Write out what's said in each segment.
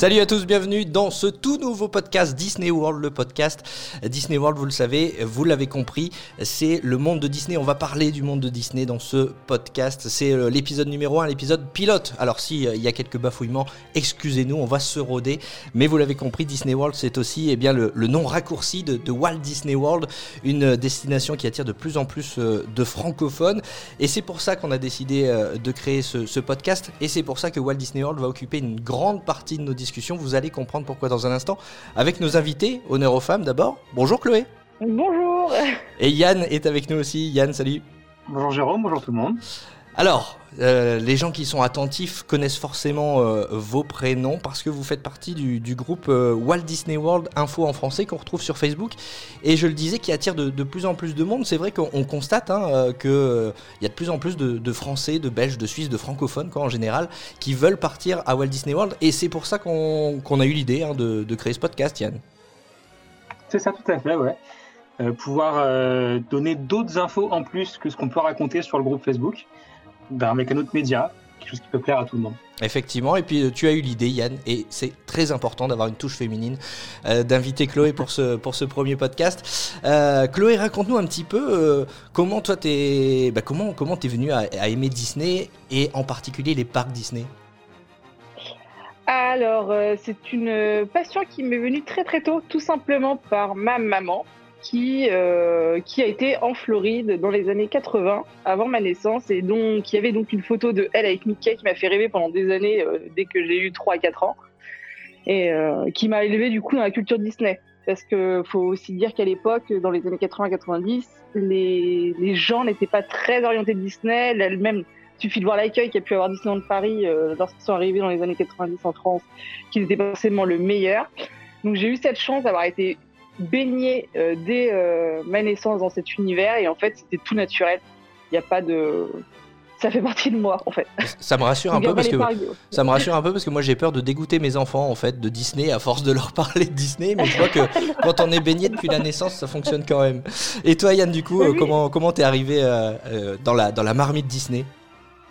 Salut à tous, bienvenue dans ce tout nouveau podcast Disney World, le podcast Disney World, vous le savez, vous l'avez compris, c'est le monde de Disney, on va parler du monde de Disney dans ce podcast, c'est euh, l'épisode numéro 1, l'épisode pilote. Alors si euh, il y a quelques bafouillements, excusez-nous, on va se roder, mais vous l'avez compris, Disney World c'est aussi eh bien, le, nom raccourci de, Walt Disney World, une destination qui attire de plus en plus euh, de francophones, et c'est pour ça qu'on a décidé de créer ce, ce podcast, et c'est pour ça que Walt Disney World va occuper une grande partie de nos discussions vous allez comprendre pourquoi dans un instant. Avec nos invités, honneur aux femmes d'abord. Bonjour Chloé. Bonjour. Et Yann est avec nous aussi. Yann, salut. Bonjour Jérôme, bonjour tout le monde. Alors, euh, les gens qui sont attentifs connaissent forcément euh, vos prénoms parce que vous faites partie du, groupe euh, Walt Disney World Info en français qu'on retrouve sur Facebook. Et je le disais, qui attire de, plus en plus de monde. C'est vrai qu'on constate hein, qu'il y a de plus en plus de, Français, de Belges, de Suisses, de francophones en général, qui veulent partir à Walt Disney World. Et c'est pour ça qu'on qu a eu l'idée hein, de, de, créer ce podcast, Yann. C'est ça, tout à fait, ouais. Pouvoir donner d'autres infos en plus que ce qu'on peut raconter sur le groupe Facebook ben, avec un autre média, quelque chose qui peut plaire à tout le monde. Effectivement, et puis tu as eu l'idée Yann, et c'est très important d'avoir une touche féminine, euh, d'inviter Chloé pour ce, pour ce premier podcast. Euh, Chloé, raconte-nous un petit peu euh, comment toi t'es bah, comment, comment es venue à, à, aimer Disney, et en particulier les parcs Disney? Alors, c'est une passion qui m'est venue très très tôt, tout simplement par ma maman, qui, euh, qui a été en Floride dans les années 80, avant ma naissance, et donc qui avait donc une photo de elle avec Mickey qui m'a fait rêver pendant des années, euh, dès que j'ai eu 3 à 4 ans, et euh, qui m'a élevé du coup dans la culture Disney. Parce que faut aussi dire qu'à l'époque, dans les années 80-90, les, les gens n'étaient pas très orientés Disney. Elle-même, suffit de voir l'accueil qu'il y a pu avoir Disneyland Paris lorsqu'ils sont arrivés dans les années 90 en France, qui n'était pas forcément le meilleur. Donc j'ai eu cette chance d'avoir été baigné euh, dès euh, ma naissance dans cet univers et en fait c'était tout naturel. Il n'y a pas de ça fait partie de moi en fait. Ça me rassure un peu parce que ça me rassure un peu parce que moi j'ai peur de dégoûter mes enfants en fait de Disney à force de leur parler de Disney mais je vois que quand on est baigné depuis la naissance ça fonctionne quand même. Et toi Yann du coup oui. euh, comment comment t'es arrivé euh, dans la dans la marmite Disney?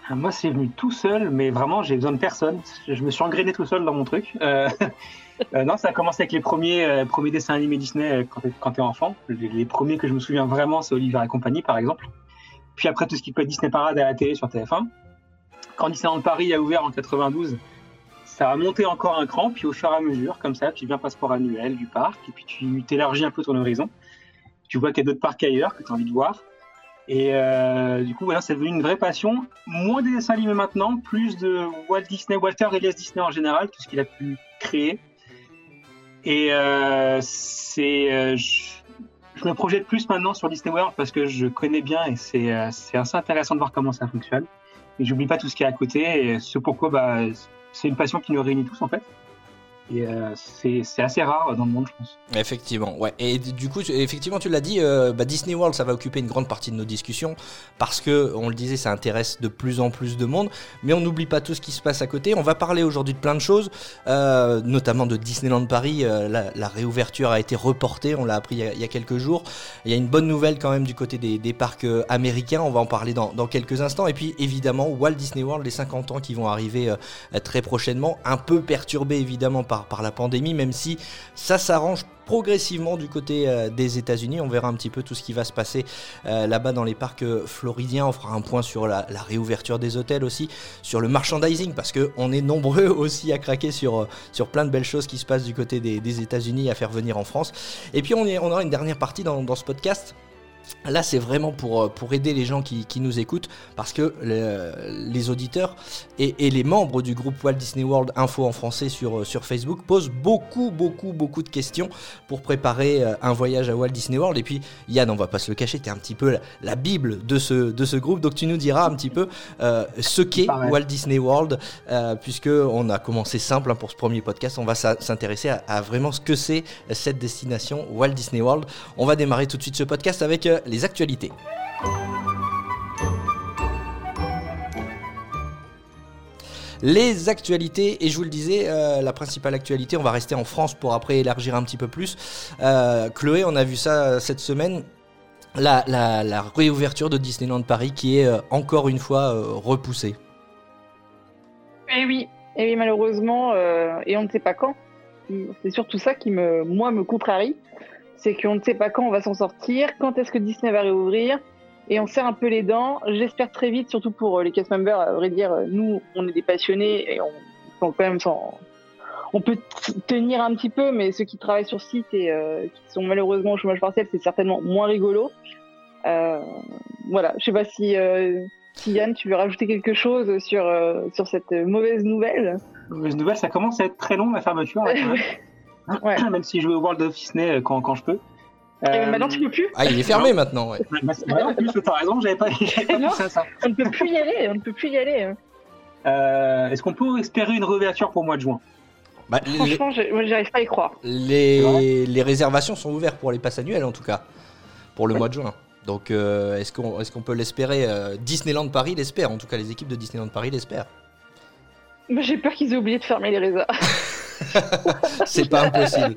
Moi c'est venu tout seul mais vraiment j'ai besoin de personne. Je me suis engrainé tout seul dans mon truc. Euh, euh, non, ça a commencé avec les premiers, euh, premiers dessins animés Disney euh, quand t'es, quand enfant. Les, les, premiers que je me souviens vraiment, c'est Oliver et compagnie, par exemple. Puis après, tout ce qui peut être Disney Parade à la télé sur TF1. Quand Disneyland Paris a ouvert en 92, ça a monté encore un cran, puis au fur et à mesure, comme ça, tu viens passeport annuel du parc, et puis tu t'élargis un peu ton horizon. Tu vois qu'il y a d'autres parcs ailleurs que tu as envie de voir. Et du coup, voilà, c'est devenu une vraie passion. Moins des dessins animés maintenant, plus de Walt Disney, Walter Elias Disney en général, tout ce qu'il a pu créer. Et euh, c'est, euh, je, je, me projette plus maintenant sur Disney World parce que je connais bien et c'est, euh, c'est assez intéressant de voir comment ça fonctionne. Et j'oublie pas tout ce qui est à côté et ce pourquoi bah, c'est une passion qui nous réunit tous en fait. Et euh, c'est assez rare dans le monde, je pense. Effectivement, ouais. Et du coup, effectivement, tu l'as dit, euh, bah, Disney World, ça va occuper une grande partie de nos discussions parce que, on le disait, ça intéresse de plus en plus de monde. Mais on n'oublie pas tout ce qui se passe à côté. On va parler aujourd'hui de plein de choses, euh, notamment de Disneyland Paris. La, réouverture a été reportée, on l'a appris il y, a, quelques jours. Il y a une bonne nouvelle quand même du côté des, parcs américains. On va en parler dans, dans, quelques instants. Et puis, évidemment, Walt Disney World, les 50 ans qui vont arriver très prochainement, un peu perturbé évidemment par par, la pandémie, même si ça s'arrange progressivement du côté euh, des États-Unis. On verra un petit peu tout ce qui va se passer euh, là-bas dans les parcs euh, floridiens. On fera un point sur la, réouverture des hôtels aussi, sur le merchandising, parce qu'on est nombreux aussi à craquer sur, sur plein de belles choses qui se passent du côté des, États-Unis à faire venir en France. Et puis on, est, on aura une dernière partie dans ce podcast Là, c'est vraiment pour, pour aider les gens qui, qui nous écoutent, parce que le, les auditeurs et, et, les membres du groupe Walt Disney World Info en français sur, sur Facebook posent beaucoup, beaucoup, beaucoup de questions pour préparer un voyage à Walt Disney World. Et puis, Yann, on va pas se le cacher, tu es un petit peu la, la, Bible de ce, de ce groupe, donc tu nous diras un petit peu euh, ce qu'est Walt Disney World, euh, puisque on a commencé simple hein, pour ce premier podcast, on va s'intéresser à, à, vraiment ce que c'est cette destination Walt Disney World. On va démarrer tout de suite ce podcast avec euh, les actualités. les actualités. Et je vous le disais, euh, la principale actualité, on va rester en France pour après élargir un petit peu plus. Euh, Chloé, on a vu ça cette semaine. La, réouverture de Disneyland Paris qui est euh, encore une fois euh, repoussée. Et oui, et oui malheureusement, euh, et on ne sait pas quand. C'est surtout ça qui me, moi, me contrarie. C'est qu'on ne sait pas quand on va s'en sortir, quand est-ce que Disney va réouvrir, et on serre un peu les dents. J'espère très vite, surtout pour euh, les cast members, à vrai dire, euh, nous, on est des passionnés et on, on quand même s'en- on peut tenir un petit peu, mais ceux qui travaillent sur site et euh, qui sont malheureusement au chômage partiel, c'est certainement moins rigolo. Euh, voilà, je sais pas si, euh, si Yann, tu veux rajouter quelque chose sur, sur cette mauvaise nouvelle. Mauvaise nouvelle, ça commence à être très long la fermeture. là. Ouais. Même si je vais au World of Disney euh, quand, quand je peux. Et Euh, maintenant, tu peux plus. Ah, il est fermé maintenant, ouais. bah, c'est vrai, en plus, t'as raison, j'avais pas, j'avais pas Non. pensé à ça. On ne peut plus y aller. On ne peut plus y aller. hein. Euh, Est-ce qu'on peut espérer une réouverture pour le mois de juin? Bah, Franchement, j'arrive pas à y croire. les, les réservations sont ouvertes pour les passes annuelles en tout cas, pour le mois de juin. Donc euh, est-ce qu'on peut l'espérer euh, Disneyland Paris l'espère, en tout cas les équipes de Disneyland Paris l'espèrent. J'ai peur qu'ils aient oublié de fermer les réserves. C'est pas impossible.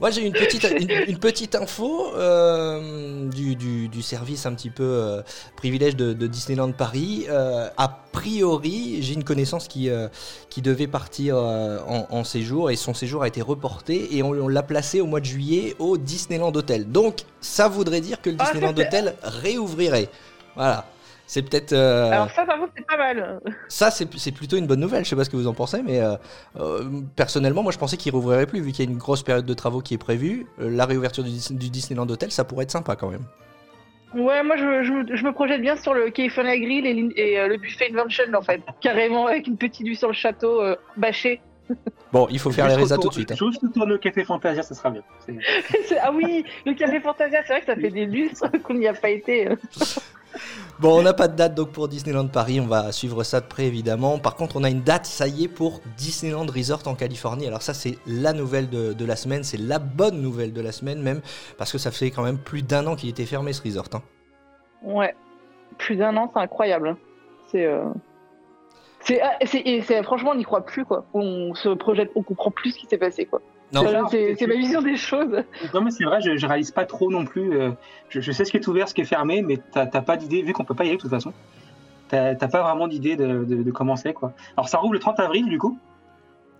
Moi j'ai une petite, une, une petite info euh, du, du- du service un petit peu euh, privilège de, de Disneyland Paris. Euh, a priori, j'ai une connaissance qui, euh, qui devait partir en, en séjour et son séjour a été reporté et on, on l'a placé au mois de juillet au Disneyland Hotel. Donc ça voudrait dire que le Ah, Disneyland Hotel réouvrirait. Voilà. C'est peut-être. euh, Alors ça, par contre, c'est pas mal. ça, c'est plutôt une bonne nouvelle. Je sais pas ce que vous en pensez, mais euh, euh, personnellement, moi, je pensais qu'il rouvrirait plus vu qu'il y a une grosse période de travaux qui est prévue. Euh, la réouverture du, Dis- du Disneyland Hotel, ça pourrait être sympa quand même. Ouais, moi, je, je, je me projette bien sur le California Grill et, et, euh, le buffet Invention, en fait. Carrément, avec une petite vue sur le château euh, bâché. Bon, il faut faire les résas tout de suite. hein. Juste retourner au Café Fantasia, ça sera bien. Ah oui, le Café Fantasia, c'est vrai que ça fait des lustres qu'on n'y a pas été. Bon, on n'a pas de date donc pour Disneyland Paris. On va suivre ça de près évidemment. Par contre, on a une date, ça y est, pour Disneyland Resort en Californie. Alors ça, c'est la nouvelle de, la semaine. C'est la bonne nouvelle de la semaine même, parce que ça fait quand même plus d'un an qu'il était fermé ce resort. hein. Ouais, plus d'un an, c'est incroyable. C'est. euh, ah, c'est, franchement, on n'y croit plus, quoi. On se projette, on comprend plus ce qui s'est passé, quoi. Non, C'est- ma vision des choses. Non, mais c'est vrai, je, je réalise pas trop non plus. euh, je, je sais ce qui est ouvert, ce qui est fermé, mais t'as pas d'idée, vu qu'on peut pas y aller de toute façon. T'as pas vraiment d'idée de, de, de comment c'est, quoi. Alors, ça rouvre le 30 avril, du coup.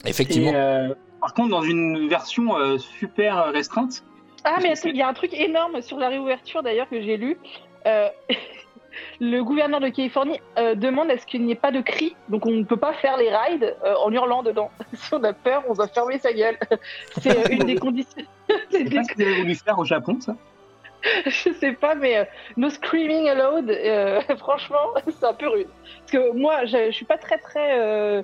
effectivement. Et, euh, par contre, dans une version euh, super restreinte. Ah, mais il y a un truc énorme sur la réouverture, d'ailleurs, que j'ai lu. Euh, le gouverneur de Californie euh, demande à ce qu'il n'y ait pas de cris, donc on ne peut pas faire les rides euh, en hurlant dedans. si on a peur, on doit fermer sa gueule. C'est euh, une des conditions. C'est pas ce qu'ils voulu faire au Japon, ça. Je sais pas, mais euh, no screaming allowed, euh, franchement, c'est un peu rude. Parce que moi, je, je suis pas très très euh,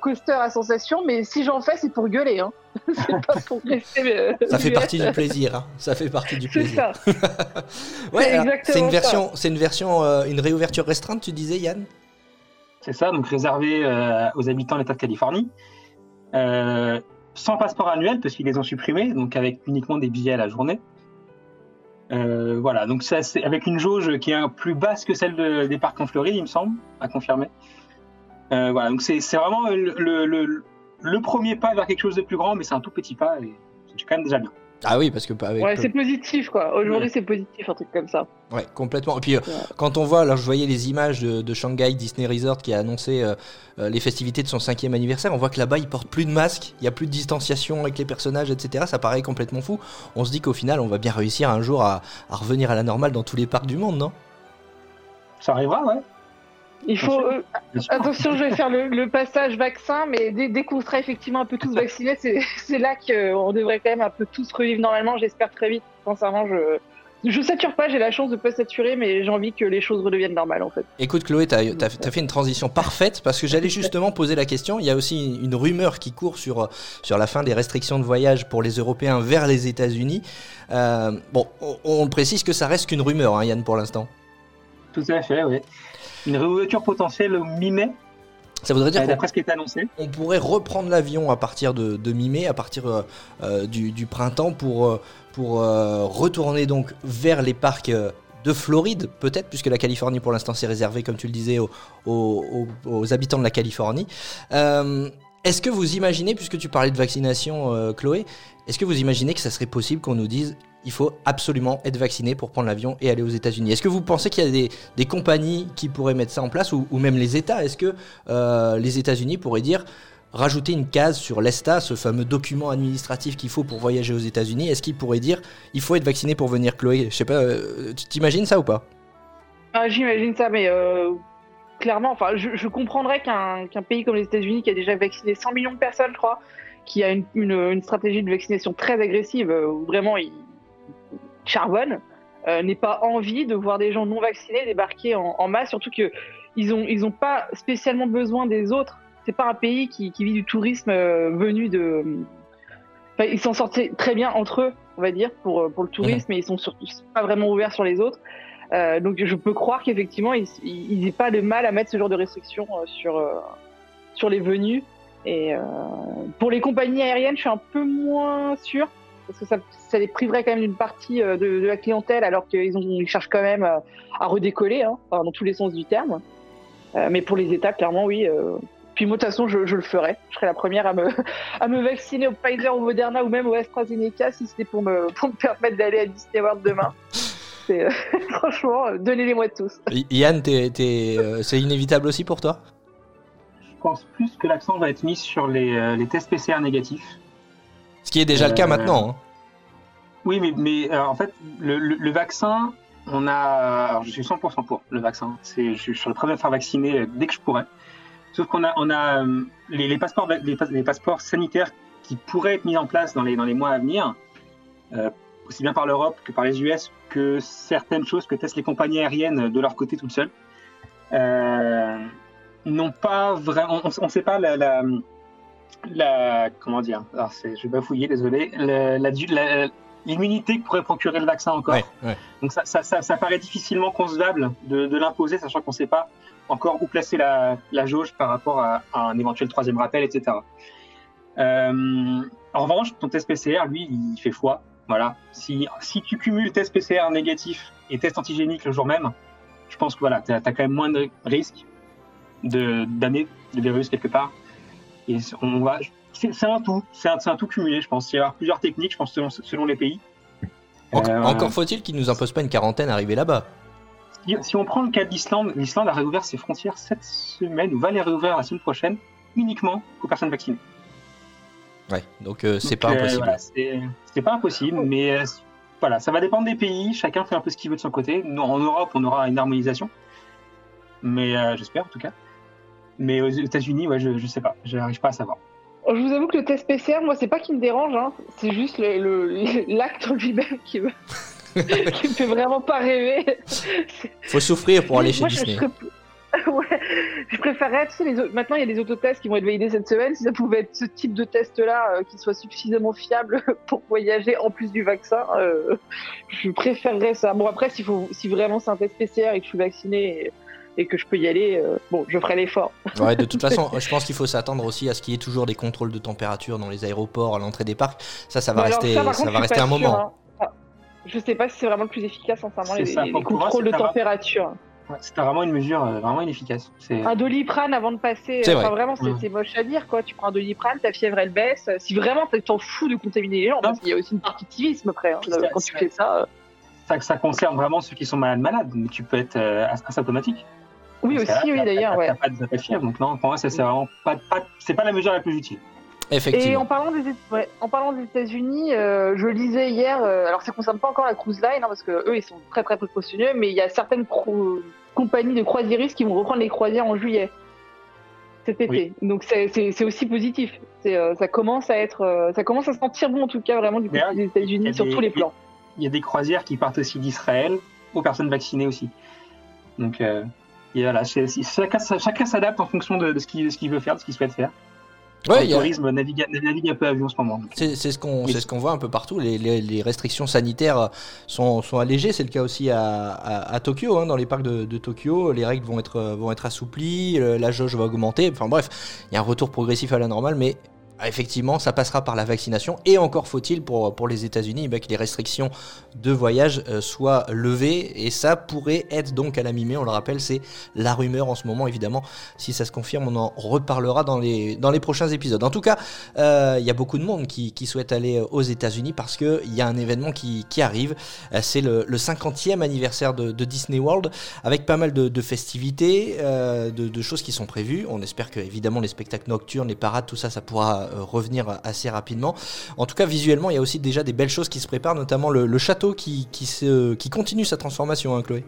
coaster à sensation, mais si j'en fais, c'est pour gueuler. Hein. c'est pas pour rester. euh, Ça fait partie du plaisir. hein. Ça fait partie du C'est plaisir. ça. Ouais, C'est exactement c'est une ça. version, c'est une version, euh, une réouverture restreinte, tu disais Yann? C'est ça, donc réservé euh, aux habitants de l'État de Californie. Euh, sans passeport annuel, parce qu'ils les ont supprimés, donc avec uniquement des billets à la journée. Euh, voilà, donc ça, c'est avec une jauge qui est un- plus basse que celle de- des parcs en Floride, il me semble, à confirmer. Euh, voilà, donc c'est c'est vraiment le, le, le- le premier pas vers quelque chose de plus grand, mais c'est un tout petit pas et c'est quand même déjà bien. Ah oui, parce que. Ouais, c'est positif quoi. Aujourd'hui, c'est positif, un truc comme ça. Ouais, complètement. Et puis euh, Ouais. quand on voit, alors je voyais les images de, de Shanghai Disney Resort qui a annoncé euh, euh, les festivités de son cinquième anniversaire, on voit que là-bas ils portent plus de masques, il y a plus de distanciation avec les personnages, etc. Ça paraît complètement fou. On se dit qu'au final, on va bien réussir un jour à, à revenir à la normale dans tous les parcs du monde, non? Ça arrivera, ouais. Il faut. sûr. euh, attention, je vais faire le, le passage vaccin, mais dès, dès qu'on sera effectivement un peu tous vaccinés, c'est c'est là qu'on devrait quand même un peu tous revivre normalement. J'espère très vite. Sincèrement, je. Je sature pas, j'ai la chance de pas saturer, mais j'ai envie que les choses redeviennent normales en fait. Écoute Chloé, t'as as, fait une transition parfaite parce que j'allais justement poser la question. Il y a aussi une rumeur qui court sur, sur la fin des restrictions de voyage pour les Européens vers les États-Unis. Euh, bon, on, on précise que ça reste qu'une rumeur, hein, Yann, pour l'instant. Tout à fait, oui. Une réouverture potentielle au mi-mai, Ça voudrait dire euh, qu'on est annoncé. on pourrait reprendre l'avion à partir de, de mi-mai, à partir euh, euh, du, du printemps, pour, pour euh, retourner donc vers les parcs euh, de Floride, peut-être, puisque la Californie pour l'instant c'est réservé, comme tu le disais, aux, aux- habitants de la Californie. Est-ce que vous imaginez, puisque tu parlais de vaccination, Chloé, est-ce que vous imaginez que ça serait possible qu'on nous dise il faut absolument être vacciné pour prendre l'avion et aller aux États-Unis. Est-ce que vous pensez qu'il y a des, compagnies qui pourraient mettre ça en place ou, même les États? Est-ce que euh, les États-Unis pourraient dire rajouter une case sur l'ESTA, ce fameux document administratif qu'il faut pour voyager aux États-Unis? Est-ce qu'ils pourraient dire il faut être vacciné pour venir, Chloé? Je sais pas, euh, t'imagines ça ou pas? Ah, J'imagine ça, mais euh, clairement, enfin, je, comprendrais qu'un pays comme les États-Unis, qui a déjà vacciné 100 millions de personnes, je crois, qui a une, une, stratégie de vaccination très agressive, où vraiment il charbonne, euh, n'ait pas envie de voir des gens non vaccinés débarquer en, en masse, surtout que ils ont ils ont pas spécialement besoin des autres. C'est pas un pays qui, qui vit du tourisme euh, venu de. Enfin, ils s'en sortent très bien entre eux, on va dire, pour pour le tourisme, mais ils sont surtout pas vraiment ouverts sur les autres. Euh, donc je peux croire qu'effectivement ils ils n'aient pas de mal à mettre ce genre de restrictions euh, sur euh, sur les venus. Et euh, pour les compagnies aériennes, je suis un peu moins sûr parce que ça, ça les priverait quand même d'une partie euh, de, de la clientèle alors qu'ils ont ils cherchent quand même euh, à redécoller hein, enfin, dans tous les sens du terme. Euh, mais pour les États, clairement oui. euh, puis moi de toute façon je, je le ferai. Je serai la première à me à me vacciner au Pfizer, au Moderna ou même au AstraZeneca si c'était pour me pour me permettre d'aller à Disney World demain. Euh, franchement, donnez-les-moi tous. Yann, euh, c'est inévitable aussi pour toi? Je pense plus que l'accent va être mis sur les, euh, les tests PCR négatifs. Ce qui est déjà le cas Euh, maintenant. hein. Oui, mais, mais euh, en fait, le, le- le vaccin, on a. Alors, je suis 100% pour le vaccin. C'est, je, je suis le premier à me faire vacciner euh, dès que je pourrais. Sauf qu'on a, on a les, les passeports, les, pas- les passeports sanitaires qui pourraient être mis en place dans les, dans les mois à venir, euh, aussi bien par l'Europe que par les US, que certaines choses que testent les compagnies aériennes de leur côté toutes seules, euh, n'ont pas vraiment. On ne sait pas la. la la comment dire? Alors c'est je vais bafouiller désolé la- la- la- l'immunité que pourrait procurer le vaccin encore Ouais, ouais. donc ça, ça, ça, ça paraît difficilement concevable de, de l'imposer, sachant qu'on ne sait pas encore où placer la, la jauge par rapport à, à un éventuel troisième rappel, etc. Euh, en revanche, ton test PCR, lui, il fait foi. Voilà. Si, si tu cumules test PCR négatif et test antigénique le jour même, je pense que voilà, tu as, quand même moins de risques de d'amener le virus quelque part. Et on va, c'est un tout, c'est un, tout cumulé, je pense. Il y avoir plusieurs techniques, je pense, selon, selon les pays. Enc- Euh, Encore faut-il qu'ils nous imposent pas une quarantaine arrivé là-bas. Si, si on prend le cas de l'Islande, l'Islande a réouvert ses frontières cette semaine ou va les réouvrir la semaine prochaine uniquement aux personnes vaccinées. Ouais, donc euh, c'est pas euh, impossible. voilà, c'est c'est pas impossible, mais euh, voilà, ça va dépendre des pays. Chacun fait un peu ce qu'il veut de son côté. Nous, en Europe, on aura une harmonisation, mais euh, j'espère en tout cas. Mais aux États-Unis, ouais, je, je sais pas, je n'arrive pas à savoir. Je vous avoue que le test PCR, moi, c'est pas qui me dérange, hein. c'est juste le- le- l'acte lui-même qui me, qui me fait vraiment pas rêver. Faut souffrir pour aller chez Moi, je- Disney. Je, ouais, je préférerais, tu sais, les maintenant il y a des autotests qui vont être validés cette semaine, si ça pouvait être ce type de test-là euh, qui soit suffisamment fiable pour voyager en plus du vaccin, euh, je préférerais ça. Bon après, s'il faut, si vraiment c'est un test PCR et que je suis vacciné et, et que je peux y aller, euh, bon, je ferai l'effort. Ouais, de toute façon, je pense qu'il faut s'attendre aussi à ce qu'il y ait toujours des contrôles de température dans les aéroports, à l'entrée des parcs. Ça, ça va Mais alors rester, ça, va rester un moment. hein. Enfin, je sais pas si c'est vraiment le plus efficace, sincèrement, les, ça, les moi, contrôles de température. Ouais, C'était vraiment une mesure euh, vraiment inefficace. Un doliprane avant de passer, C'est enfin vrai. vraiment c'est moche à dire quoi. Tu prends un doliprane, ta fièvre elle baisse. Si vraiment tu t'en fous de contaminer les gens, parce qu'il y a aussi une partie de civisme après. hein, quand tu fais ça. euh. ça, ça concerne vraiment ceux qui sont malades malades, mais tu peux être euh, as- asymptomatique. Oui aussi, oui d'ailleurs. Ouais. Pas, de- fièvre, donc non, pour moi, c'est vraiment pas, pas- c'est pas la mesure la plus utile. Et Effectivement. en parlant des, ouais, en parlant des États-Unis, euh, je lisais hier. euh, alors ça concerne pas encore la cruise line hein, parce que eux ils sont très très précautionneux, mais il y a certaines cro- compagnies de croisiéristes qui vont reprendre les croisières en juillet cet été. Oui. Donc c'est- aussi positif. Euh, ça commence à être, euh, ça commence à sentir bon en tout cas vraiment du côté des États-Unis sur des- tous les plans. Il y a des croisières qui partent aussi d'Israël aux personnes vaccinées aussi. Donc euh, et voilà, chacun, chacun s'adapte en fonction de, de ce qu'il de ce qu'il veut faire, de ce qu'il souhaite faire. Ouais, le a- tourisme navigue, navigue un peu à vue en ce moment. C'est ce qu'on Oui. ce qu'on voit un peu partout. Les, les- les restrictions sanitaires sont, sont allégées. C'est le cas aussi à, à- à Tokyo. hein. Dans les parcs de, de Tokyo, les règles vont être, vont être assouplies, la jauge va augmenter. Enfin bref, il y a un retour progressif à la normale, mais effectivement, ça passera par la vaccination. Et encore faut-il pour, les États-Unis eh que les restrictions de voyage euh, soient levées. Et ça pourrait être donc à la mi-mai. On le rappelle, c'est la rumeur en ce moment, évidemment. Si ça se confirme, on en reparlera dans les, prochains épisodes. En tout cas, euh, il y a beaucoup de monde qui, souhaite aller aux États-Unis parce qu'il y a un événement qui, arrive. Euh, c'est le, le, 50e anniversaire de, Disney World avec pas mal de, festivités, de, choses qui sont prévues. On espère que, évidemment, les spectacles nocturnes, les parades, tout ça, ça pourra euh, revenir assez rapidement. En tout cas, visuellement, il y a aussi déjà des belles choses qui se préparent, notamment le, château qui, qui, se, qui continue sa transformation, hein, Chloé.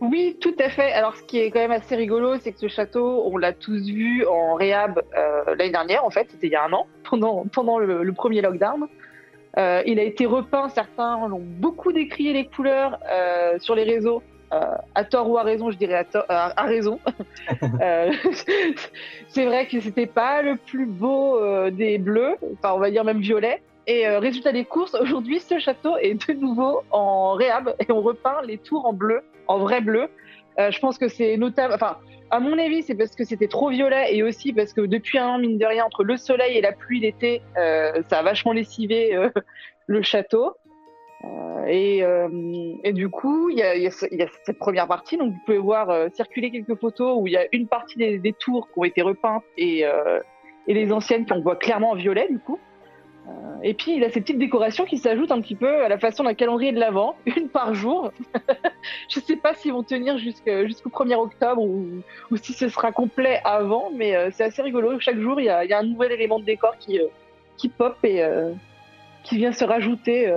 Oui, tout à fait. Alors, ce qui est quand même assez rigolo, c'est que ce château, on l'a tous vu en réhab euh, l'année dernière, en fait, c'était il y a un an, pendant, pendant le, premier lockdown. Euh, il a été repeint, certains l'ont beaucoup décrié les couleurs sur les réseaux. Euh, à tort ou à raison, je dirais à, à, raison. Euh, c'est vrai que c'était pas le plus beau euh, des bleus, enfin on va dire même violet. Et résultat des courses, aujourd'hui ce château est de nouveau en réhab et on repeint les tours en bleu, en vrai bleu. je pense que c'est notable. Enfin, à mon avis, c'est parce que c'était trop violet et aussi parce que depuis un an, mine de rien, entre le soleil et la pluie l'été, ça a vachement lessivé le château. Euh, et, euh, et, du coup, il y, y, y, a cette première partie. Donc, vous pouvez voir euh, circuler quelques photos où il y a une partie des, des, tours qui ont été repeintes et, et les anciennes qu'on voit clairement en violet, du coup. et puis, il a ces petites décorations qui s'ajoutent un petit peu à la façon d'un calendrier de l'Avent, une par jour. Je sais pas s'ils vont tenir jusqu'au 1er octobre ou, ou, si ce sera complet avant, mais c'est assez rigolo. Chaque jour, il y a, y a, un nouvel élément de décor qui, qui pop et qui vient se rajouter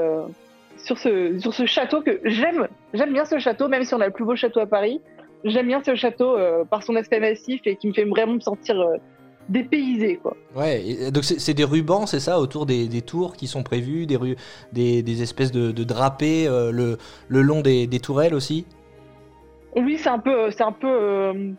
sur ce, sur ce château que j'aime. J'aime bien ce château, même si on a le plus beau château à Paris. J'aime bien ce château euh, par son aspect massif et qui me fait vraiment me sentir euh, dépaysé. Quoi. Ouais, donc c'est des rubans, c'est ça, autour des, des, tours qui sont prévus, des, des, des espèces de, de drapés euh, le, le, long des, des, tourelles aussi? Oui, c'est un peu. C'est un peu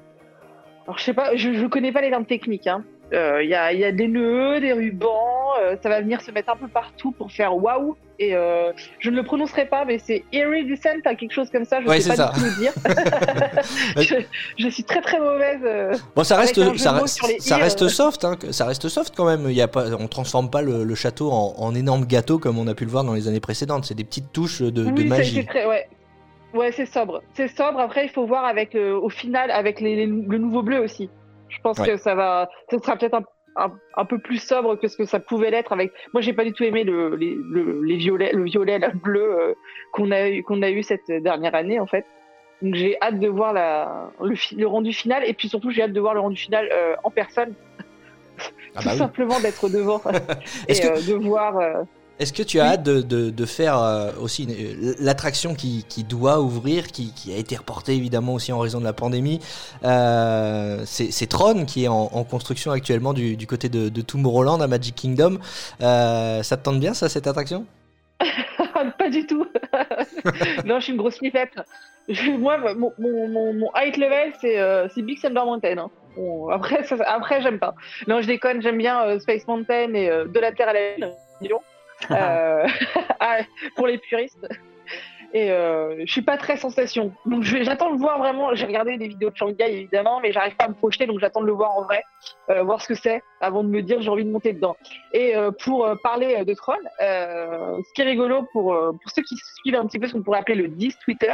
alors, je sais pas, je, je connais pas les termes techniques. Hein. Il euh, y, a, y, a, des nœuds, des rubans, euh, ça va venir se mettre un peu partout pour faire waouh. Et euh, je ne le prononcerai pas, mais c'est iridescent, quelque chose comme ça. Je ne sais pas ça. du tout le dire. je, je, suis très très mauvaise. bon, ça reste, ça, reste, ça reste soft, hein, ça reste soft quand même. Il y a pas, on transforme pas le, le château en, en, énorme gâteau comme on a pu le voir dans les années précédentes. C'est des petites touches de, oui, de magie. Très, ouais. Ouais, c'est sobre. C'est sobre. Après, il faut voir avec, au final, avec les, les, le nouveau bleu aussi. Je pense que ça va, ça sera peut-être un, un, un, peu plus sobre que ce que ça pouvait l'être avec. Moi, j'ai pas du tout aimé le, les, le, les violets, le violet, le bleu euh, qu'on a eu, qu'on a eu cette dernière année en fait. Donc j'ai hâte de voir la, le, le, rendu final et puis surtout j'ai hâte de voir le rendu final euh, en personne. Ah tout bah simplement d'être devant et que... euh, de voir. Euh, est-ce que tu as oui. hâte de, de, de faire euh, aussi l'attraction qui, qui, doit ouvrir, qui, qui, a été reportée évidemment aussi en raison de la pandémie euh, C'est Tron qui est en, en, construction actuellement du, du côté de, de, Tomorrowland à Magic Kingdom. Euh, ça te tente bien ça, cette attraction? Pas du tout. non, je suis une grosse sniffette. Moi, mon, mon, mon, height level, c'est euh, Big Thunder Mountain. Hein. Bon, après, ça, après j'aime pas. Non, je déconne, j'aime bien euh, Space Mountain et euh, De la Terre à la Lune. Euh, pour les puristes. Et euh, je suis pas très sensation. Donc j'attends de voir vraiment. J'ai regardé des vidéos de Shanghai évidemment, mais j'arrive pas à me projeter, donc j'attends de le voir en vrai, euh, voir ce que c'est, avant de me dire j'ai envie de monter dedans. Et pour parler de Tron, ce qui est rigolo pour, pour ceux qui suivent un petit peu ce qu'on pourrait appeler le 10 Twitter,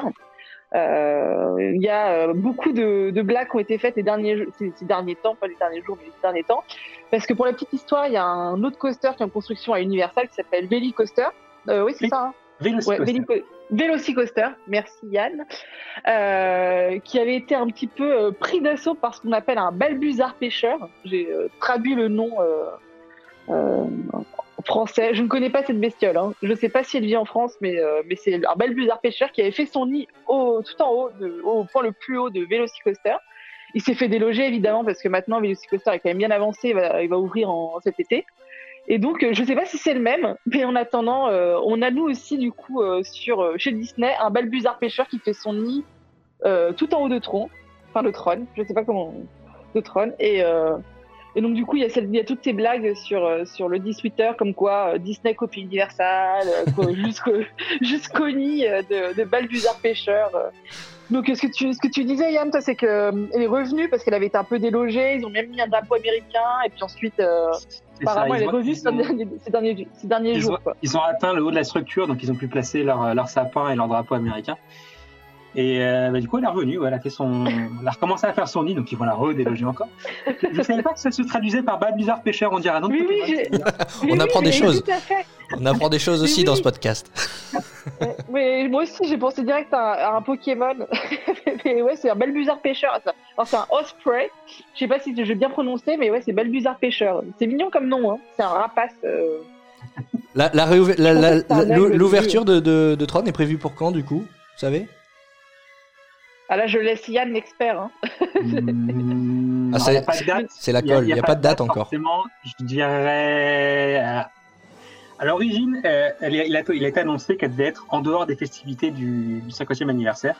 il y a beaucoup de, de, blagues qui ont été faites les derniers, ces, ces derniers temps, pas les derniers jours, mais les derniers temps. Parce que pour la petite histoire, il y a un autre coaster qui est en construction à Universal qui s'appelle Velicoaster. Euh, oui, c'est oui. ça. Hein Vélocicoaster. Ouais, Vélocicoaster, merci Yann, euh, qui avait été un petit peu euh, pris d'assaut par ce qu'on appelle un balbuzard pêcheur. J'ai euh, traduit le nom euh, français. Je ne connais pas cette bestiole. Hein. Je ne sais pas si elle vit en France, mais, mais c'est un balbuzard pêcheur qui avait fait son nid tout en haut, de, au point le plus haut de Vélocicoaster. Il s'est fait déloger évidemment parce que maintenant Velocicoaster est quand même bien avancé, il va, ouvrir en, cet été. Et donc je sais pas si c'est le même, mais en attendant, euh, on a nous aussi du coup euh, chez Disney un balbuzard pêcheur qui fait son nid euh, tout en haut de Tron, enfin le trône, je sais pas comment de trône et et donc du coup il y a, cette, il y a toutes ces blagues sur sur le 18 heures comme quoi Disney copie Universal jusqu'au jusqu'au nid de, de balbuzard pêcheur Donc ce que tu, ce que tu disais Yann, toi, c'est qu'elle est revenue parce qu'elle avait été un peu délogée, ils ont même mis un drapeau américain et puis ensuite euh, ça, apparemment elle est revenue ces ont- derniers, ces derniers, ces derniers Ils jours. ont, Quoi. ils ont atteint le haut de la structure, donc ils ont pu placer leur, leur sapin et leur drapeau américain. Et euh, bah, du coup, elle est revenue, ouais, elle a fait son, elle a recommencé à faire son nid, donc ils vont la redéloger encore. Je ne savais pas que ça se traduisait par Bad pêcheur, on dirait un autre Oui, oui, j'ai- On Oui, apprend oui, des choses. On apprend des choses aussi oui. dans ce podcast. Mais moi aussi, j'ai pensé direct à, à un Pokémon. mais ouais, c'est un Balbuzard pêcheur. ça. C'est un Osprey. Je sais pas si je vais bien prononcer, mais ouais, c'est Balbuzard pêcheur. C'est mignon comme nom. Hein. C'est un rapace. euh, La, la L'ouverture de, de Tron est prévue pour quand du coup Vous savez? Ah là, je laisse Yann l'expert. Hein. Mmh, Ah, c'est- il y a pas de date. C'est la colle, il n'y a, pas de date encore. Forcément, je dirais. euh, À l'origine, euh, il, a, il a été annoncé qu'elle devait être en dehors des festivités du, du 50e anniversaire.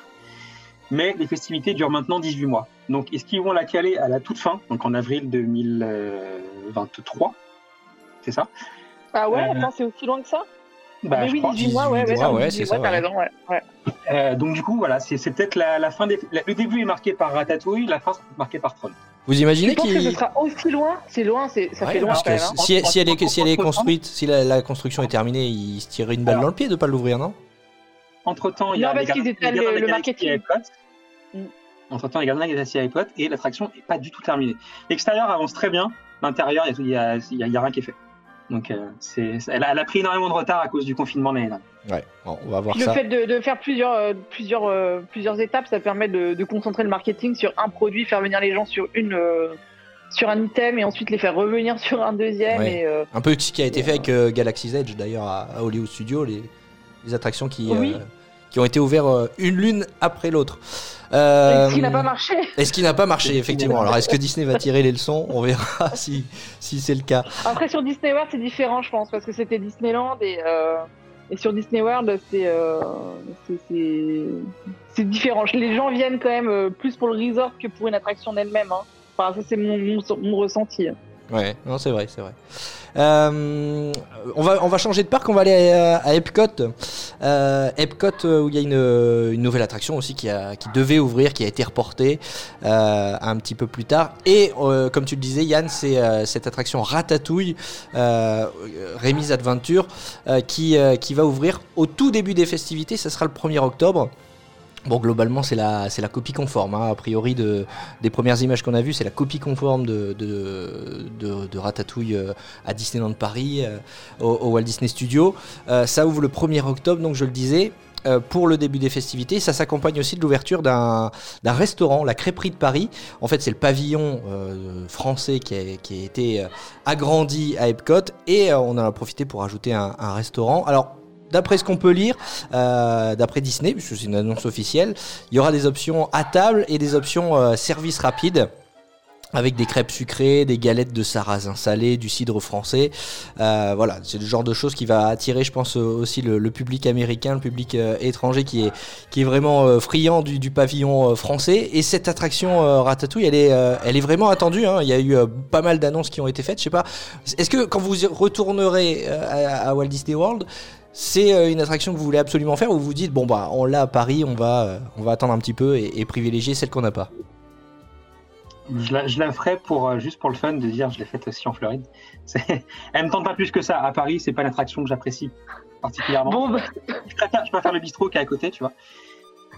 Mais les festivités durent maintenant 18 mois. Donc, est-ce qu'ils vont la caler à la toute fin, donc en avril 2023 C'est ça? Ah ouais, Euh, attends, c'est aussi loin que ça? Bah, Mais oui, crois. 18 mois, ouais, 18 ouais, non, ouais, 18 c'est ça, t'as ouais. raison, ouais. ouais. Euh, donc, du coup, voilà, c'est c'est peut-être la, la fin des. la- le début est marqué par Ratatouille, la fin sera marquée par Tron. Vous imaginez penses que ce qu'il. sera aussi loin C'est loin, c'est ça Ouais, fait loin parce que même. hein. si, si elle est, si elle est Entre- construite, si la, la construction est terminée, il se tirerait une balle Alors. dans le pied de pas l'ouvrir, non? Entre temps, il y a Non, parce qu'ils le- marketing. Mm. Entre temps, les Gardiens de la Galaxie à et l'attraction n'est pas du tout terminée. L'extérieur avance très bien, l'intérieur, il n'y a rien qui est fait. Donc, euh, c'est, elle, a, elle a pris énormément de retard à cause du confinement l'année dernière. Ouais, bon, on va voir Puis le ça. fait de, de faire plusieurs, euh, plusieurs, euh, plusieurs étapes, ça permet de, de concentrer le marketing sur un produit, faire venir les gens sur une, euh, sur un item et ensuite les faire revenir sur un deuxième. Ouais. Et, euh, Un peu ce qui a été fait avec euh, Galaxy's Edge d'ailleurs à, à Hollywood Studios, les, les attractions qui, Oui. Euh, qui ont été ouvertes euh, une l'une après l'autre. Euh, ce qui n'a pas marché. Et ce qui n'a pas marché, effectivement. Alors, est-ce que Disney va tirer les leçons? On verra si, si c'est le cas. Après, sur Disney World, c'est différent, je pense, parce que c'était Disneyland et, euh, et sur Disney World, c'est euh, c'est- différent. Les gens viennent quand même euh, plus pour le resort que pour une attraction en elle-même. Hein. Enfin, ça, c'est mon, mon, mon ressenti. Ouais, non, c'est vrai, c'est vrai. Euh, on, va, on va changer de parc, on va aller à, à Epcot. Euh, Epcot, euh, où il y a une, une nouvelle attraction aussi qui, a, qui devait ouvrir, qui a été reportée un petit peu plus tard. Et comme tu le disais, Yann, c'est cette attraction Ratatouille, euh, Rémi's Adventure, qui, qui va ouvrir au tout début des festivités. Ce sera le 1er octobre. Bon, globalement, c'est la, copie conforme. hein. A priori, de, des premières images qu'on a vues, c'est la copie conforme de, de, Ratatouille euh, à Disneyland Paris, euh, au, Walt Disney Studio. Euh, ça ouvre le 1er octobre, donc je le disais. pour le début des festivités, ça s'accompagne aussi de l'ouverture d'un restaurant, la Crêperie de Paris. En fait, c'est le pavillon français qui a, été agrandi à Epcot et on en a profité pour ajouter un, un restaurant. Alors, d'après ce qu'on peut lire, euh, d'après Disney, puisque c'est une annonce officielle, il y aura des options à table et des options euh, service rapide. Avec des crêpes sucrées, des galettes de sarrasin salé, du cidre français. Euh, voilà, c'est le genre de choses qui va attirer, je pense, euh, aussi le, public américain, le public étranger qui est, vraiment friand du, pavillon français. Et cette attraction Ratatouille, elle est, vraiment attendue. hein. Il y a eu pas mal d'annonces qui ont été faites. Je sais pas, est-ce que quand vous retournerez à, à Walt Disney World, c'est euh, une attraction que vous voulez absolument faire ou vous dites bon bah on l'a à Paris, on va, euh, on va attendre un petit peu et, et privilégier celle qu'on n'a pas. Je la, je la ferai pour, euh, juste pour le fun de dire je l'ai faite aussi en Floride. Elle me tente pas plus que ça. À Paris, c'est pas une attraction que j'apprécie particulièrement. Bon, bah, je, préfère, je préfère le bistrot qui est à côté, tu vois.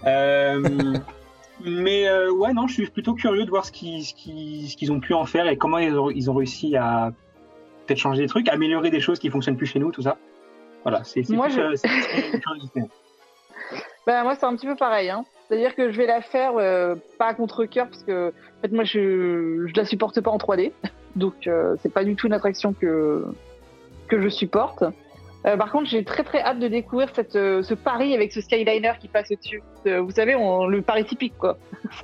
Euh, mais euh, ouais, non, je suis plutôt curieux de voir ce qu'ils ce qu'ils- ce qu'ils ont pu en faire et comment ils ont, ils ont réussi à peut-être changer des trucs, améliorer des choses qui fonctionnent plus chez nous, tout ça. Voilà, c'est Moi, je- bah, moi, c'est un petit peu pareil. Hein. C'est-à-dire que je vais la faire euh, pas à contre-cœur, parce que en fait, moi, je, je la supporte pas en 3D. Donc, euh, c'est pas du tout une attraction que, que je supporte. Euh, par contre, j'ai très très hâte de découvrir cette, euh, ce Paris avec ce Skyliner qui passe au-dessus. Vous savez, on, le Paris typique, quoi.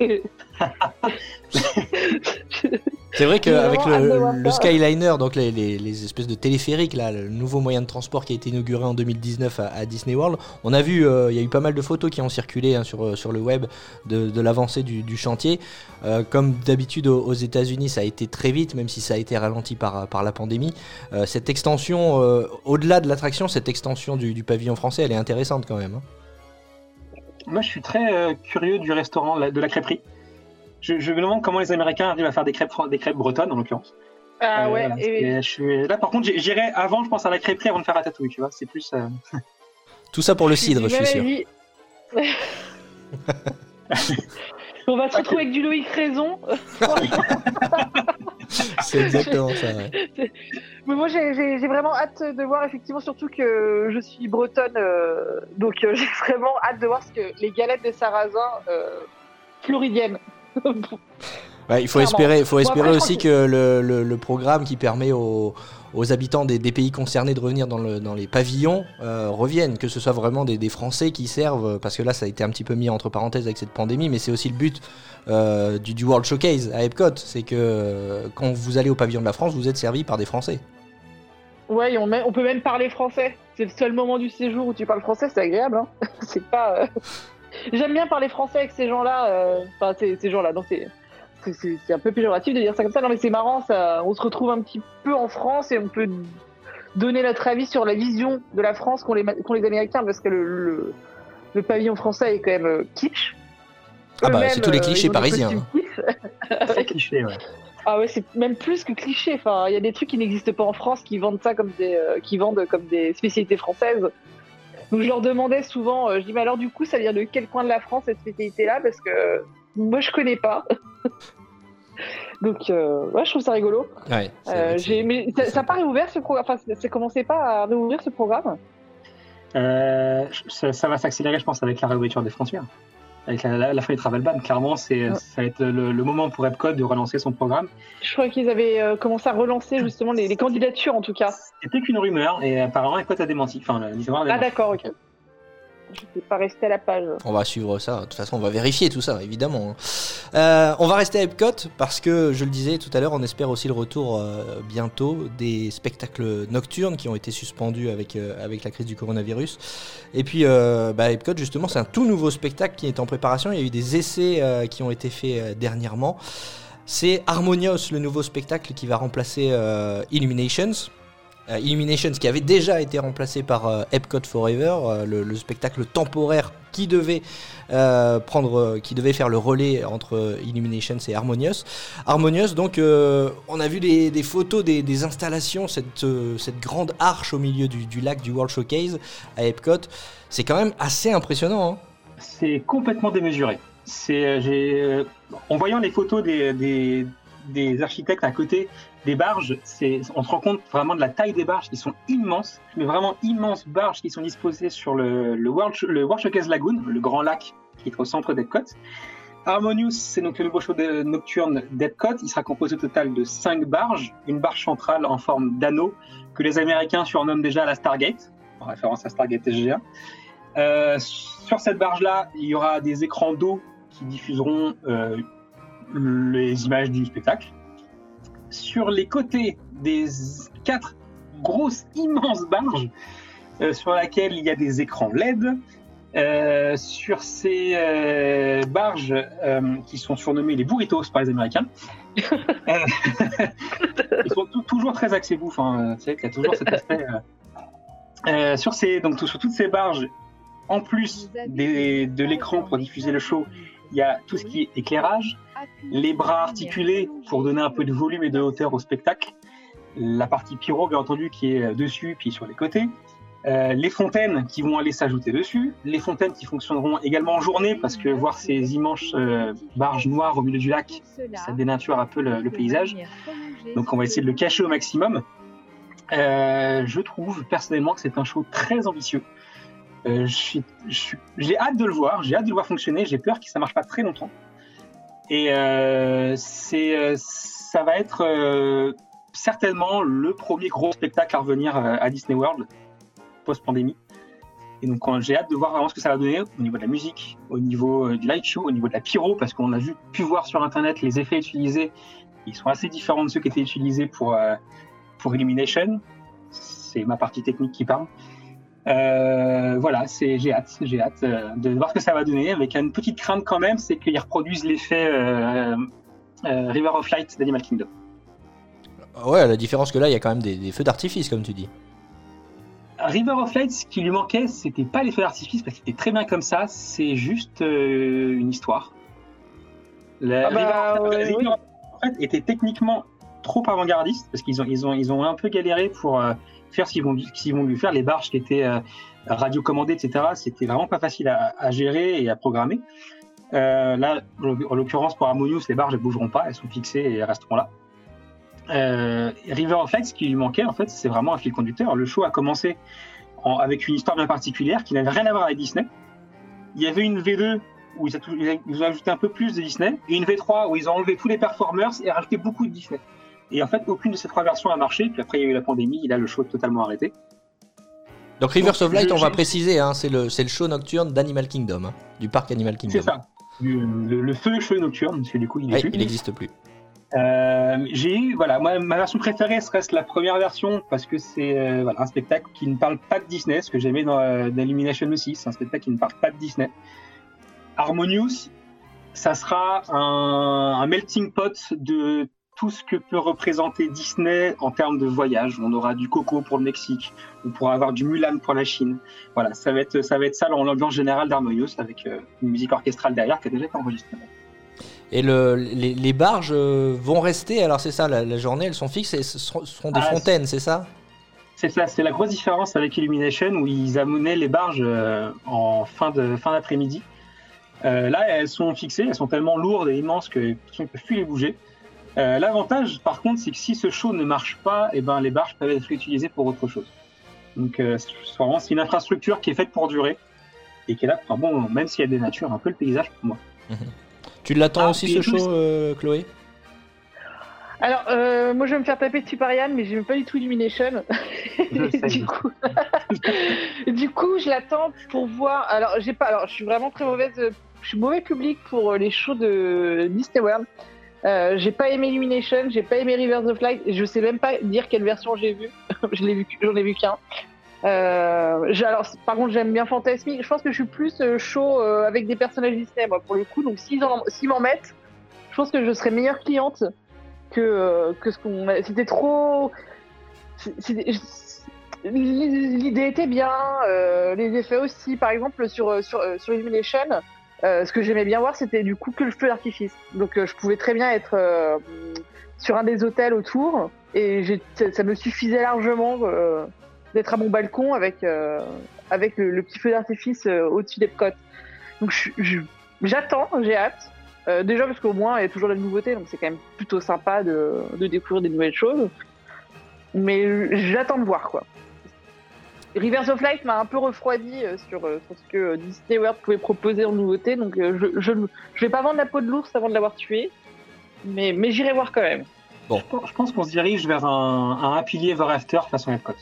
C'est- vrai qu'avec le. Skyliner, donc les, les- les espèces de téléphériques, là, le nouveau moyen de transport qui a été inauguré en 2019 à, à Disney World, on a vu, euh, il y a eu pas mal de photos qui ont circulé hein, sur, euh, sur le web de, de l'avancée du, du chantier. Euh, comme d'habitude aux, aux États-Unis, ça a été très vite, même si ça a été ralenti par, par la pandémie. Euh, cette extension, euh, au-delà de l'attraction, cette extension du, du pavillon français, elle est intéressante quand même. hein. moi, je suis très euh, curieux du restaurant la- de la crêperie. Je, je me demande comment les Américains arrivent à faire des crêpes, des crêpes bretonnes, en l'occurrence. Ah Euh, ouais, voilà, et- c'est- je suis... Là, par contre, j'irai avant, je pense, à la crêperie avant de faire la tatouille, tu vois. C'est plus. euh, Tout ça pour le cidre, je suis sûr. On va se retrouver avec du Loïc Raison. C'est exactement ça. ouais. Mais moi, j'ai- vraiment hâte de voir, effectivement, surtout que je suis bretonne, euh, donc euh, j'ai vraiment hâte de voir ce que les galettes de sarrasin euh, floridiennes. Ouais, il faut Clairement. espérer, faut Bon, espérer après, aussi que le, le- le programme qui permet aux, aux habitants des, des pays concernés de revenir dans, le, dans les pavillons euh, revienne, que ce soit vraiment des, des Français qui servent, parce que là ça a été un petit peu mis entre parenthèses avec cette pandémie, mais c'est aussi le but euh, du, du World Showcase à Epcot, c'est que euh, quand vous allez au pavillon de la France, vous êtes servi par des Français. Ouais, on, on peut même parler français. C'est le seul moment du séjour où tu parles français, c'est agréable. Hein c'est pas. J'aime bien parler français avec ces gens-là. euh, Enfin, ces, ces gens-là. Non, c'est. c'est- C'est c'est un peu péjoratif de dire ça comme ça. Non, mais c'est marrant. Ça, on se retrouve un petit peu en France et on peut donner notre avis sur la vision de la France qu'ont les, qu'ont les Américains parce que le, le, le pavillon français est quand même euh, kitsch. Ah bah, c'est tous les euh, clichés parisiens, kitsch. très cliché, ouais. Ah ouais, c'est même plus que cliché. Enfin, il y a des trucs qui n'existent pas en France qui vendent ça comme des, euh, qui vendent comme des spécialités françaises. Donc je leur demandais souvent, euh, je dis mais alors du coup ça vient de quel coin de la France cette spécialité-là? Parce que euh, moi je connais pas. Donc euh, ouais, je trouve ça rigolo. Ouais, Euh, j'ai- ça, ça n'a pas réouvert ce programme? Enfin, ça commençait pas à réouvrir ce programme? Euh, ça, ça va s'accélérer, je pense, avec la réouverture des frontières. Avec la, la, la fin du travel ban, clairement, c'est, Ouais. ça va être le, le moment pour Epcot de relancer son programme. Je crois qu'ils avaient euh, commencé à relancer justement les, les candidatures en tout cas. C'était qu'une rumeur, et apparemment, Epcot a démenti. Enfin, le Disneyland a Ah d'accord, ok. Pas à la page. On va suivre ça. De toute façon, on va vérifier tout ça, évidemment. Euh, on va rester à Epcot parce que, je le disais tout à l'heure, on espère aussi le retour euh, bientôt des spectacles nocturnes qui ont été suspendus avec, euh, la crise du coronavirus. Et puis, bah, Epcot, justement, c'est un tout nouveau spectacle qui est en préparation. Il y a eu des essais qui ont été faits dernièrement. C'est Harmonious, le nouveau spectacle qui va remplacer Illuminations. Euh, Illuminations qui avait déjà été remplacé par euh, Epcot Forever, euh, le, le spectacle temporaire qui devait prendre, qui devait faire le relais entre Illuminations et Harmonious. Harmonious, donc, on a vu des, photos des, installations, cette, grande arche au milieu du, lac du World Showcase à Epcot. C'est quand même assez impressionnant. hein. C'est complètement démesuré. C'est, en voyant les photos des architectes à côté des barges, on se rend compte vraiment de la taille des barges qui sont immenses, mais vraiment immenses barges qui sont disposées sur le, World, le World Showcase Lagoon, le grand lac qui est au centre d'Epcot. Harmonious, c'est donc le nouveau show de- nocturne d'Epcot. Il sera composé au total de 5 barges, une barge centrale en forme d'anneau que les Américains surnomment déjà la Stargate, en référence à Stargate SG1. Euh, sur cette barge-là, il y aura des écrans d'eau qui diffuseront euh, les images du spectacle. Sur les côtés des quatre grosses, immenses barges, euh, sur laquelle il y a des écrans LED, euh, sur ces euh, barges euh, qui sont surnommées les burritos par les Américains, ils sont tou- toujours très axés bouffe. Hein, tu sais, qu'il y a toujours cet aspect. euh, euh, sur, ces, donc, sur toutes ces barges, en plus des- de l'écran pour diffuser le show, il y a tout ce qui est éclairage, les bras articulés pour donner un peu de volume et de hauteur au spectacle, la partie pyro, bien entendu, qui est dessus, puis sur les côtés, euh, les fontaines qui vont aller s'ajouter dessus, les fontaines qui fonctionneront également en journée, parce que voir ces immenses euh, barges noires au milieu du lac, ça dénature un peu le, paysage. Donc on va essayer de le cacher au maximum. Euh, je trouve personnellement que c'est un show très ambitieux. J'ai hâte de le voir, j'ai hâte de le voir fonctionner, j'ai peur que ça marche pas très longtemps. Et euh, c'est, euh, ça va être euh, certainement le premier gros spectacle à revenir euh, à Disney World post-pandémie. Et donc j'ai hâte de voir vraiment ce que ça va donner au niveau de la musique, au niveau euh, du light show, au niveau de la pyro, parce qu'on a vu, pu voir sur internet les effets utilisés. Ils sont assez différents de ceux qui étaient utilisés pour, euh, pour Illumination. C'est ma partie technique qui parle. Euh, voilà, c'est, j'ai hâte, j'ai hâte euh, de voir ce que ça va donner. Avec une petite crainte quand même, c'est qu'ils reproduisent l'effet euh, euh, River of Light d'Animal Kingdom. Ouais, la différence que là, il y a quand même des, des feux d'artifice, comme tu dis. River of Light, ce qui lui manquait, c'était pas les feux d'artifice parce qu'il était très bien comme ça, c'est juste euh, une histoire. La Ah bah, River ouais, était techniquement trop avant-gardiste parce qu'ils ont, ils ont, ils ont un peu galéré pour euh, faire ce qu'ils vont, lui faire. Les barges qui étaient euh, radiocommandées, etc., c'était vraiment pas facile à, gérer et à programmer. Euh, là, en l'occurrence, pour Harmonious, les barges ne bougeront pas, elles sont fixées et resteront là. Euh, River of Light, ce qui lui manquait, en fait, c'est vraiment un fil conducteur. Le show a commencé en- avec une histoire bien particulière qui n'avait rien à voir avec Disney. Il y avait une V2 où ils ont ajouté un peu plus de Disney et une V3 où ils ont enlevé tous les performers et rajouté beaucoup de Disney. Et en fait, aucune de ces trois versions a marché. Puis après, il y a eu la pandémie, et là, le show est totalement arrêté. Donc Rivers of Light, on va préciser, hein, c'est le, show nocturne d'Animal Kingdom, hein, du parc Animal Kingdom. C'est ça. Du- Le, le feu show nocturne, parce que du coup, il Ouais, plus. il n'existe plus. Euh, j'ai eu, voilà, moi, ma version préférée ce reste la première version parce que c'est euh, voilà, un spectacle qui ne parle pas de Disney, ce que j'aimais dans, euh, dans Illumination aussi, c'est un spectacle qui ne parle pas de Disney. Harmonious, ça sera un, un melting pot de tout ce que peut représenter Disney en termes de voyage. On aura du Coco pour le Mexique, on pourra avoir du Mulan pour la Chine. Voilà, ça va être, ça va être ça dans l'ambiance générale d'Harmonious avec euh, une musique orchestrale derrière qui a déjà été enregistrée. Et le, les, les barges euh, vont rester, alors c'est ça, la, la journée, elles sont fixes et ce seront, ce seront des Ah, fontaines, c'est ça? C'est ça, c'est la grosse différence avec Illumination où ils amenaient les barges euh, en fin d'après-midi. Euh, là, elles sont fixées, elles sont tellement lourdes et immenses que ne peut plus les bouger. Euh, L'avantage, par contre, c'est que si ce show ne marche pas, et ben les barges peuvent être utilisées pour autre chose. Donc, euh, c'est vraiment c'est une infrastructure qui est faite pour durer et qui est là pour un bon moment, même s'il y a des natures, un peu le paysage pour moi. Tu l'attends Ah, aussi ce show, euh, Chloé? Alors, euh, moi, je vais me faire taper dessus par Yann, mais j'aime pas du tout Illumination. Du coup, du coup, je l'attends pour voir. Alors, j'ai pas. Alors, je suis vraiment très mauvaise. Je suis mauvais public pour les shows de Disney World. Euh, j'ai pas aimé Illumination, j'ai pas aimé Rivers of Light. Je sais même pas dire quelle version j'ai vue. je l'ai vu, j'en ai vu qu'un. Euh, alors, par contre, j'aime bien Fantasmic. Je pense que je suis plus euh, chaud avec des personnages Disney, moi, pour le coup. Donc, s'ils en- s'ils m'en mettent, je pense que je serais meilleure cliente que, que ce qu'on. C'était trop. L'idée était bien, les effets aussi. Par exemple, sur, sur, sur Illumination, euh, ce que j'aimais bien voir, c'était du coup que le feu d'artifice. Donc, euh, je pouvais très bien être euh, sur un des hôtels autour et ça, me suffisait largement d'être à mon balcon avec, avec le, petit feu d'artifice au-dessus des côtes. Donc, j'attends, j'ai hâte. Déjà parce qu'au moins il y a toujours de la nouveauté, donc c'est quand même plutôt sympa de découvrir des nouvelles choses. Mais j'attends de voir quoi. Rivers of Light m'a un peu refroidi euh, sur, euh, sur ce que euh, Disney World pouvait proposer en nouveauté, donc euh, je, je, je vais pas vendre la peau de l'ours avant de l'avoir tué, mais, mais j'irai voir quand même. Je pense- je pense qu'on se dirige vers un, un Happily Ever After façon Epcot.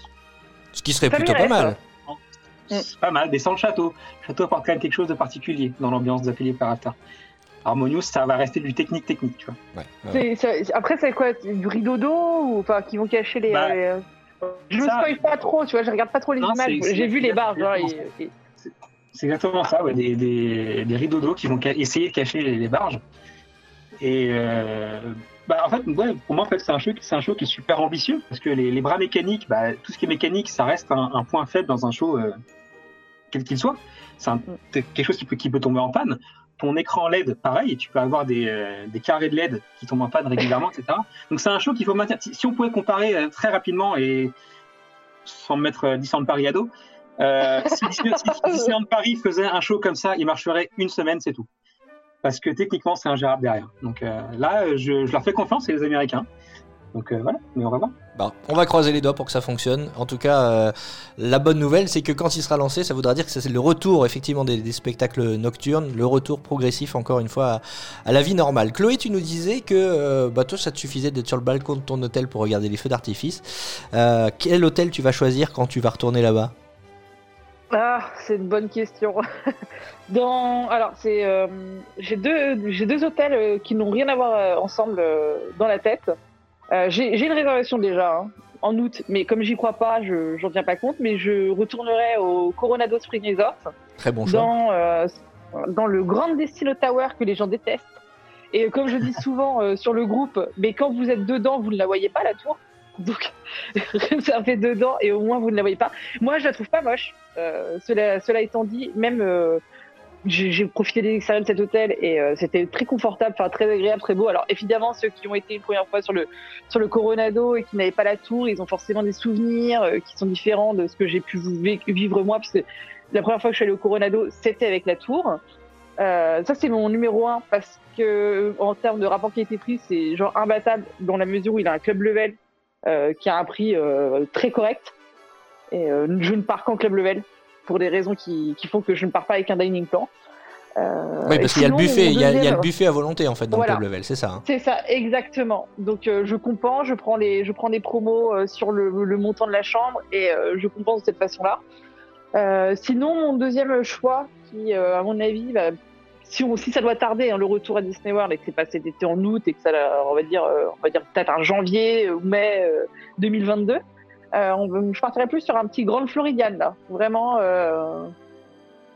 Ce qui serait Ça plutôt pas mal. Mm. C'est pas mal, mais sans le château. Le château apporte quand même quelque chose de particulier dans l'ambiance d'Happily Ever After. Harmonious, ça va rester du technique-technique, tu vois. Ouais, après, c'est quoi Du rideau d'eau ou enfin qui vont cacher les. Bah, les- Je ça- spoil pas trop, tu vois, je regarde pas trop les Non, images. J'ai vu les barres, genre, c'est- et- et- C'est exactement ça, ouais, des, des, des rideaux d'eau qui vont essayer de cacher les, les barges. Et euh, bah, en fait, ouais, pour moi, en fait, c'est un show, qui- c'est un show qui est super ambitieux parce que les, les bras mécaniques, bah, tout ce qui est mécanique, ça reste un, un point faible dans un show, euh, quel qu'il soit. C'est un- c'est quelque chose qui peut, qui peut tomber en panne. Ton écran LED, pareil, tu peux avoir des, euh, des carrés de LED qui tombent en panne régulièrement, etc. Donc c'est un show qu'il faut maintenir. Si, si on pouvait comparer euh, très rapidement et sans me mettre euh, Disneyland Paris à dos, euh, si, Disney- si Disneyland Paris faisait un show comme ça, il marcherait une semaine, c'est tout. Parce que techniquement, c'est ingérable derrière. Donc là, je, je leur fais confiance, c'est les Américains. Donc euh, voilà, mais on va voir. Bon, on va croiser les doigts pour que ça fonctionne. En tout cas, euh, la bonne nouvelle, c'est que quand il sera lancé, ça voudra dire que c'est le retour effectivement des, des spectacles nocturnes, le retour progressif encore une fois à, à la vie normale. Chloé, tu nous disais que euh, bah, toi, ça te suffisait d'être sur le balcon de ton hôtel pour regarder les feux d'artifice. Euh, quel hôtel tu vas choisir quand tu vas retourner là-bas? Ah, c'est une bonne question. Dans, alors, c'est, euh, j'ai deux, j'ai deux hôtels qui n'ont rien à voir ensemble dans la tête. Euh, j'ai, une réservation déjà hein, en août, mais comme j'y crois pas, je j'en tiens pas compte. Mais je retournerai au Coronado Spring Resort Très bon choix. dans euh, dans le Grand Destino Tower que les gens détestent. Et comme je dis souvent euh, sur le groupe, mais quand vous êtes dedans, vous ne la voyez pas la tour. Donc, réservez dedans et au moins vous ne la voyez pas. Moi, je la trouve pas moche. Euh, cela, cela étant dit, même euh, j'ai profité des extérieurs de cet hôtel et euh, c'était très confortable, enfin très agréable, très beau. Alors évidemment, ceux qui ont été une première fois sur le sur le Coronado et qui n'avaient pas la tour, ils ont forcément des souvenirs euh, qui sont différents de ce que j'ai pu vi- vivre moi, puisque la première fois que je suis allée au Coronado, c'était avec la tour. Euh, ça c'est mon numéro un parce que en termes de rapport qualité-prix, c'est genre imbattable dans la mesure où il a un club level euh, qui a un prix euh, très correct. Et euh, je ne pars qu'en club level pour des raisons qui, qui font que je ne pars pas avec un dining plan. Euh, Oui, parce qu'il y a le buffet, il y a, y le buffet à volonté en fait dans Voilà. le club level, c'est ça. hein. c'est ça, exactement. Donc euh, je compense, je prends les, je prends des promos euh, sur le, le montant de la chambre et je compense de cette façon-là. Sinon, mon deuxième choix, qui à mon avis, va- si, on- si ça doit tarder, hein, le retour à Disney World et que c'est pas cet été en août et que ça, on va dire, on va dire peut-être un janvier ou mai euh, 2022, euh, on, veut- je partirais plus sur un petit Grand Floridian là, vraiment euh,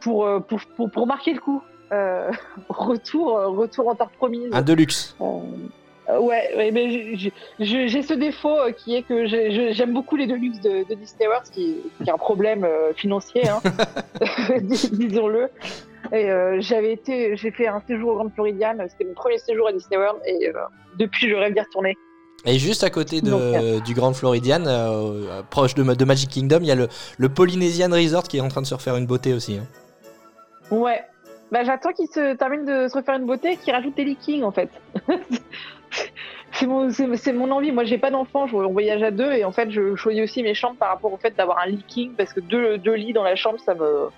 pour, euh, pour, pour pour marquer le coup. Euh, retour, euh, retour en terre promise. Un deluxe. Euh, ouais, mais j'ai- ce défaut euh, qui est que j'aime beaucoup les Deluxe de, de Disney World, qui, qui est un problème euh, financier, hein, dis- disons-le. Et euh, j'avais été, j'ai fait un séjour au Grand Floridian, c'était mon premier séjour à Disney World, et euh, depuis je rêve d'y retourner. Et juste à côté de- Donc, du Grand Floridian, euh, proche de, de Magic Kingdom, il y a le, le Polynesian Resort qui est en train de se refaire une beauté aussi. hein. Ouais. Bah, j'attends qu'il se termine de se refaire une beauté et qu'il rajoute des leakings en fait. c'est mon, envie. Moi, j'ai pas d'enfant, on voyage à deux et en fait, je choisis aussi mes chambres par rapport au fait d'avoir un leaking parce que deux, deux lits dans la chambre, ça me,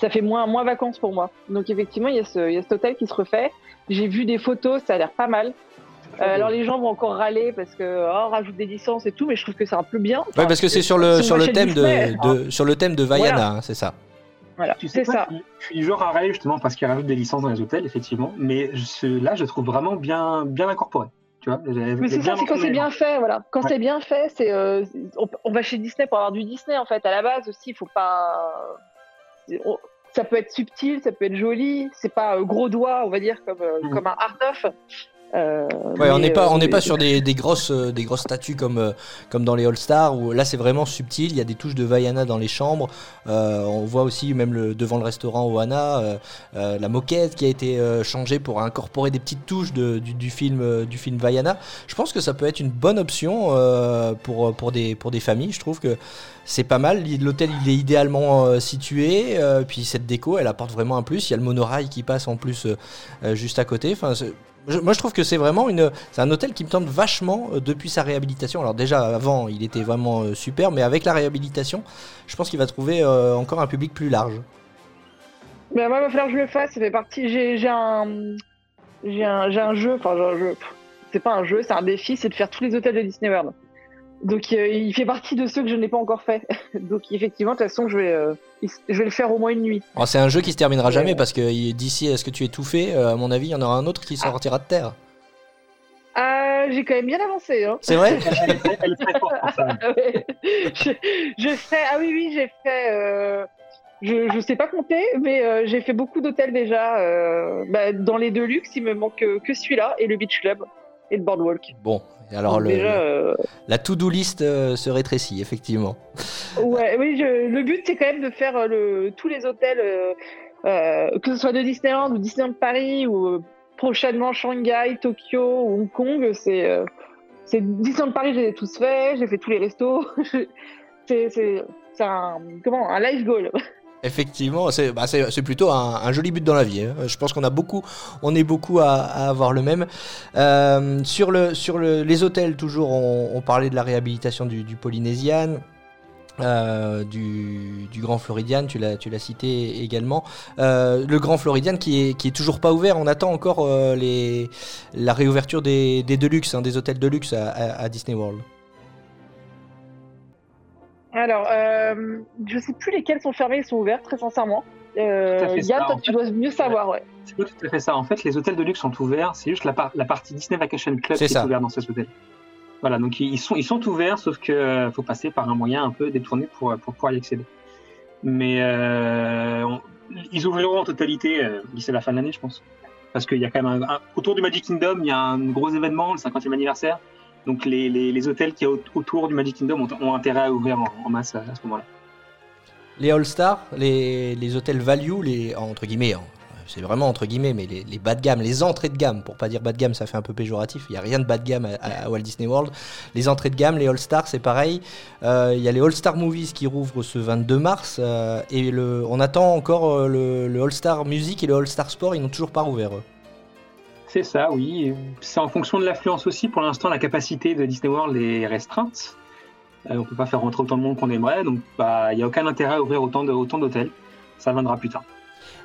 ça fait moins, moins vacances pour moi. Donc, effectivement, il y, a ce, il y a cet hôtel qui se refait. J'ai vu des photos, ça a l'air pas mal. Euh, alors, les gens vont encore râler parce que, oh, rajoute des licences et tout, mais je trouve que c'est un peu bien. Ouais, parce que c'est sur le, sur, le thème Disney, de, de- sur le thème de Vaiana, Voilà. hein, c'est ça. Voilà, Tu sais ça. je suis- du genre à râler justement parce qu'ils rajoutent des licences dans les hôtels, effectivement. Mais je- là, je trouve vraiment bien, bien incorporé. Tu vois, Mais c'est ça, c'est quand c'est bien fait, voilà. Quand Ouais. c'est bien fait, c'est euh, on, on va chez Disney pour avoir du Disney en fait. À la base aussi, il faut pas. on- ça peut être subtil, ça peut être joli. C'est pas euh, gros doigt, on va dire comme euh, Mhm. comme un art of. Euh, Ouais, on n'est pas, on euh, n'est pas sur des, des grosses, euh, des grosses statues comme, comme dans les All Stars où là c'est vraiment subtil. Il y a des touches de Vaiana dans les chambres. Euh, on voit aussi même le, devant le restaurant Oana euh, la moquette qui a été changée pour incorporer des petites touches de- du, du film, du film Vaiana. Je pense que ça peut être une bonne option pour, pour des, pour des familles. Je trouve que c'est pas mal. L'hôtel il est idéalement situé. puis cette déco, elle apporte vraiment un plus. Il y a le monorail qui passe en plus juste à côté. Enfin, moi, je trouve que c'est vraiment un hôtel qui me tente vachement euh, depuis sa réhabilitation. Alors déjà avant, il était vraiment euh, super, mais avec la réhabilitation, je pense qu'il va trouver euh, encore un public plus large. Mais moi, il va falloir que je le fasse. Ça fait partie. J'ai un jeu. Enfin, j'ai un jeu. C'est pas un jeu, c'est un défi, c'est de faire tous les hôtels de Disney World. Donc euh, il fait partie de ceux que je n'ai pas encore fait. Donc effectivement, de toute façon, je vais euh, je vais le faire au moins une nuit. Alors, c'est un jeu qui se terminera jamais parce que d'ici à ce que tu aies tout fait, euh, à mon avis, il y en aura un autre qui sortira de terre. Ah, j'ai quand même bien avancé. Hein. C'est vrai Elle est très- elle est très forte pour ça. Ah ouais. je, je fais. Ah oui, oui, j'ai fait. je, je sais pas compter, mais j'ai fait beaucoup d'hôtels déjà. bah, dans les deux luxe, il me manque que, celui-là et le Beach Club et le Boardwalk. Bon, alors Donc le, déjà, euh, la to-do list euh, se rétrécit effectivement. ouais, oui, je- le but c'est quand même de faire euh, le, tous les hôtels, euh, que ce soit de Disneyland ou Disneyland Paris ou prochainement Shanghai, Tokyo ou Hong Kong. C'est c'est Disneyland Paris, j'ai tous fait, j'ai fait tous les restos. c'est c'est c'est un comment un life goal. Effectivement, c'est bah, plutôt un, joli but dans la vie. hein. Je pense qu'on a beaucoup, on est beaucoup à, avoir le même. Euh, sur le, les hôtels, toujours, on, parlait de la réhabilitation du, du Polynesian. euh, du, Grand Floridian, tu l'as, cité également. Euh, le Grand Floridian qui est, qui est toujours pas ouvert, on attend encore les, la réouverture des, des Deluxe, hein, des hôtels Deluxe à, à, à Disney World. Alors, euh, je sais plus lesquels sont fermés et sont ouverts, très sincèrement. Euh, Yann, toi, tu fait. dois mieux savoir, ouais. C'est pas tout à fait ça. En fait, les hôtels de luxe sont ouverts. C'est juste la, par- la partie Disney Vacation Club C'est qui ça. est ouverte dans ces hôtels. Voilà, donc ils sont, ils sont ouverts, sauf que euh, faut passer par un moyen un peu détourné pour, pour pouvoir y accéder. Mais euh, on- ils ouvriront en totalité euh, d'ici la fin de l'année, je pense. Parce qu'il y a quand même un, un- autour du Magic Kingdom, il y a un gros événement, le 50e anniversaire. Donc les, les, les hôtels qui autour du Magic Kingdom ont, intérêt à ouvrir en, masse à, à ce moment-là. Les All-Stars, les, les hôtels value, les, entre guillemets, hein, c'est vraiment entre guillemets, mais les, bas de gamme, les entrées de gamme, pour pas dire bas de gamme, ça fait un peu péjoratif, il n'y a rien de bas de gamme à, Walt Disney World. Les entrées de gamme, les All-Stars, c'est pareil. Euh, Il y a les All-Star Movies qui rouvrent ce 22 mars, euh, et le, on attend encore euh, le, le All-Star Music et le All-Star Sport, ils n'ont toujours pas rouvert eux. C'est ça, oui. C'est en fonction de l'affluence aussi. Pour l'instant, la capacité de Disney World est restreinte. Euh, on peut pas faire rentrer autant de monde qu'on aimerait, donc bah, il n'y a aucun intérêt à ouvrir autant d'hôtels. Ça viendra plus tard.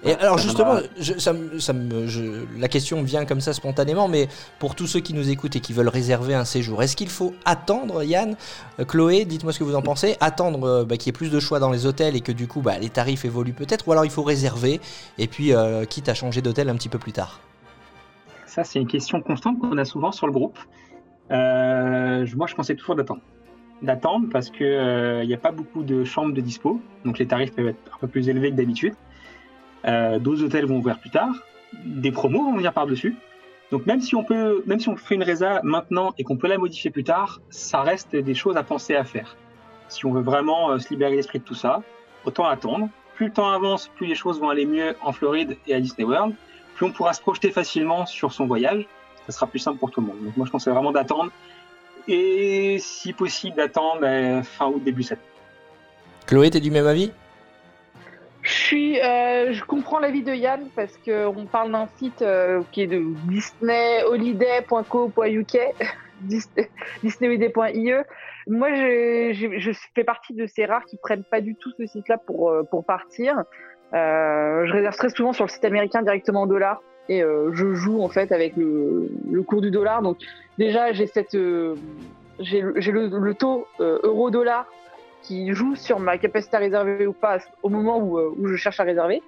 Et alors justement, je- ça me- ça me- je- la question vient comme ça spontanément, mais pour tous ceux qui nous écoutent et qui veulent réserver un séjour, est-ce qu'il faut attendre, Yann, euh, Chloé, dites-moi ce que vous en pensez, attendre euh, bah, qu'il y ait plus de choix dans les hôtels et que du coup bah, les tarifs évoluent peut-être, ou alors il faut réserver et puis euh, quitte à changer d'hôtel un petit peu plus tard? Ça, c'est une question constante qu'on a souvent sur le groupe. Euh, moi, je conseille toujours d'attendre. D'attendre parce que euh, n'y a pas beaucoup de chambres de dispo, donc les tarifs peuvent être un peu plus élevés que d'habitude. Euh, D'autres hôtels vont ouvrir plus tard, des promos vont venir par-dessus. Donc même si on peut, même si on fait une résa maintenant et qu'on peut la modifier plus tard, ça reste des choses à penser à faire. Si on veut vraiment se libérer l'esprit de tout ça, autant attendre. Plus le temps avance, plus les choses vont aller mieux en Floride et à Disney World plus on pourra se projeter facilement sur son voyage, ça sera plus simple pour tout le monde. Donc moi je conseille vraiment d'attendre et si possible d'attendre euh, fin août, début septembre. Chloé, t'es du même avis? Je suis, euh, je comprends l'avis de Yann parce que on parle d'un site euh, qui est de disneyholiday.co.uk, Dis- disneyholiday.ie. Moi, je, je, je fais partie de ces rares qui prennent pas du tout ce site-là pour euh, pour partir. Euh, je réserve très souvent sur le site américain directement en dollars et euh, je joue en fait avec le, le cours du dollar. Donc déjà, j'ai cette, euh, j'ai le, le, taux euh, euro-dollar qui joue sur ma capacité à réserver ou pas au moment où, où je cherche à réserver.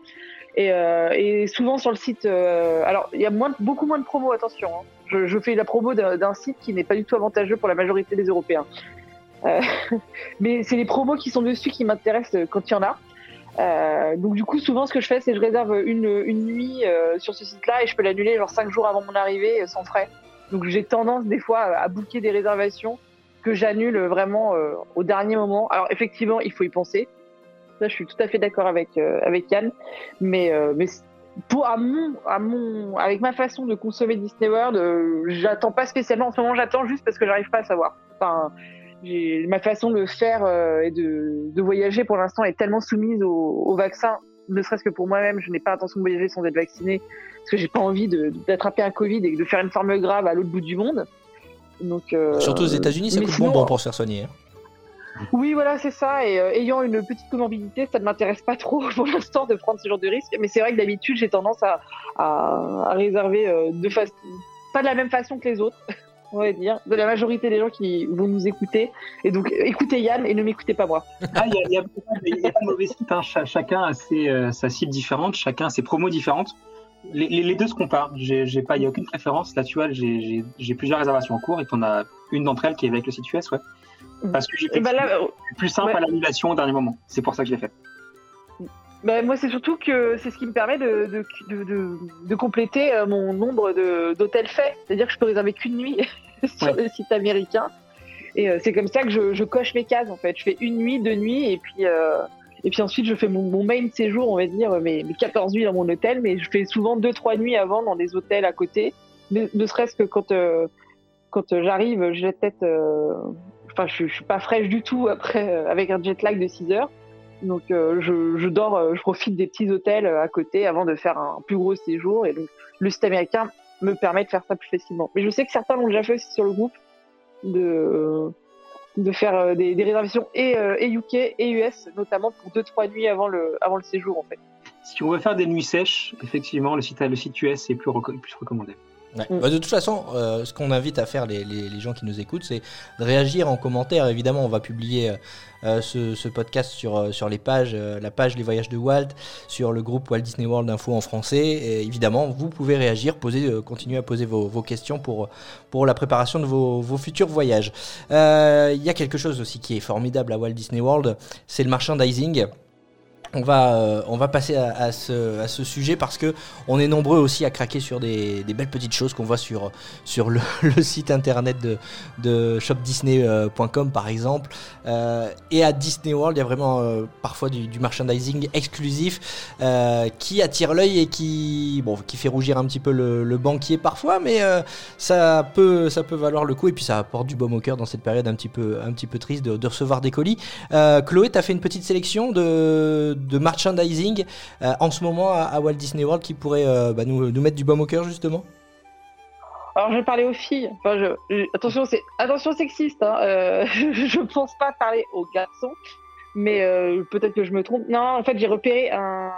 Et, euh, et souvent sur le site, euh, alors il y a moins, beaucoup moins de promos, attention. hein. Je, je fais la promo d'un site qui n'est pas du tout avantageux pour la majorité des Européens. Euh, mais c'est les promos qui sont dessus qui m'intéressent quand il y en a. Euh, donc du coup, souvent, ce que je fais, c'est je réserve une, une nuit euh, sur ce site-là et je peux l'annuler genre cinq jours avant mon arrivée euh, sans frais. Donc j'ai tendance des fois à booker des réservations que j'annule vraiment au dernier moment. Alors effectivement, il faut y penser. Ça, je suis tout à fait d'accord avec avec Yann. Mais mais pour à mon à mon avec ma façon de consommer Disney World, j'attends pas spécialement. En ce moment, j'attends juste parce que j'arrive pas à savoir. Ma façon de faire euh, et de, de voyager pour l'instant est tellement soumise au, au vaccin, ne serait-ce que pour moi-même, je n'ai pas l'intention de voyager sans être vacciné, parce que j'ai pas envie d'attraper un Covid et de faire une forme grave à l'autre bout du monde. Donc, euh, Surtout aux États-Unis, ça mais coûte sinon, bonbon pour se faire soigner. hein. Oui, voilà, c'est ça. Et euh, ayant une petite comorbidité, ça ne m'intéresse pas trop pour l'instant de prendre ce genre de risque. Mais c'est vrai que d'habitude, j'ai tendance à, à, à réserver de façon, pas de la même façon que les autres, on va dire, de la majorité des gens qui vont nous écouter. Et donc, écoutez Yann et ne m'écoutez pas moi. Ah, il y a, il y a- a pas de mauvais site, hein. Cha- chacun a ses, euh, sa cible différente, chacun a ses promos différentes. Les, les- les deux se comparent. Il y a aucune préférence. Là, tu vois, j'ai- plusieurs réservations en cours et t'en as une d'entre elles qui est avec le site US, ouais. Parce que j'ai fait Et bah là, euh, plus simple ouais. à l'annulation au dernier moment. C'est pour ça que je l'ai fait. Bah, moi, c'est surtout que c'est ce qui me permet de, de, de, de, de compléter euh, mon nombre de- d'hôtels faits. C'est-à-dire que je peux réserver qu'une nuit sur Ouais. le site américain. Et euh, c'est comme ça que je, je coche mes cases, en fait. Je fais une nuit, deux nuits, et puis, euh, et puis ensuite, je fais mon, mon main séjour, on va dire, mes, mes 14 nuits dans mon hôtel, mais je fais souvent deux, trois nuits avant dans des hôtels à côté. Ne, ne serait-ce que quand, euh, quand euh, j'arrive, j'ai euh, Enfin, je, je suis pas fraîche du tout après, euh, avec un jet lag de 6 heures. Donc, euh, je, je dors, euh, je profite des petits hôtels euh, à côté avant de faire un plus gros séjour. Et donc, le site américain me permet de faire ça plus facilement. Mais je sais que certains l'ont déjà fait aussi sur le groupe, de, de faire des, réservations et, et UK et US, notamment pour 2-3 nuits avant le, avant le séjour, en fait. Si on veut faire des nuits sèches, effectivement, le site, le site US est plus, plus recommandé. Ouais. Mm. Bah, de toute façon, euh, ce qu'on invite à faire les, les- les gens qui nous écoutent, c'est de réagir en commentaire. Évidemment, on va publier euh, euh, ce, ce podcast sur, sur les pages, euh, la page Les Voyages de Walt, sur le groupe Walt Disney World Info en français. Et évidemment, vous pouvez réagir, poser, continuer à poser vos, vos questions pour, pour la préparation de vos, vos futurs voyages. Il y a quelque chose aussi qui est formidable à Walt Disney World, c'est le merchandising. On va, euh, on va passer à, ce, sujet parce que on est nombreux aussi à craquer sur des, belles petites choses qu'on voit sur, le, site internet de, shopdisney.com par exemple. Euh, et à Disney World, il y a vraiment euh, parfois du, merchandising exclusif euh, qui attire l'œil et qui, fait rougir un petit peu le, banquier parfois, mais euh, ça, peut, valoir le coup et puis ça apporte du baume au cœur dans cette période un petit peu, un petit peu triste de, de recevoir des colis. Euh, Chloé, tu as fait une petite sélection de, de merchandising euh, en ce moment à, Walt Disney World qui pourrait euh, bah, nous, mettre du baume au cœur justement? Alors, je vais parler aux filles. Attention, c'est attention sexiste. Hein. Euh, je, pense pas parler aux garçons, mais euh, peut-être que je me trompe. Non, en fait, j'ai repéré un.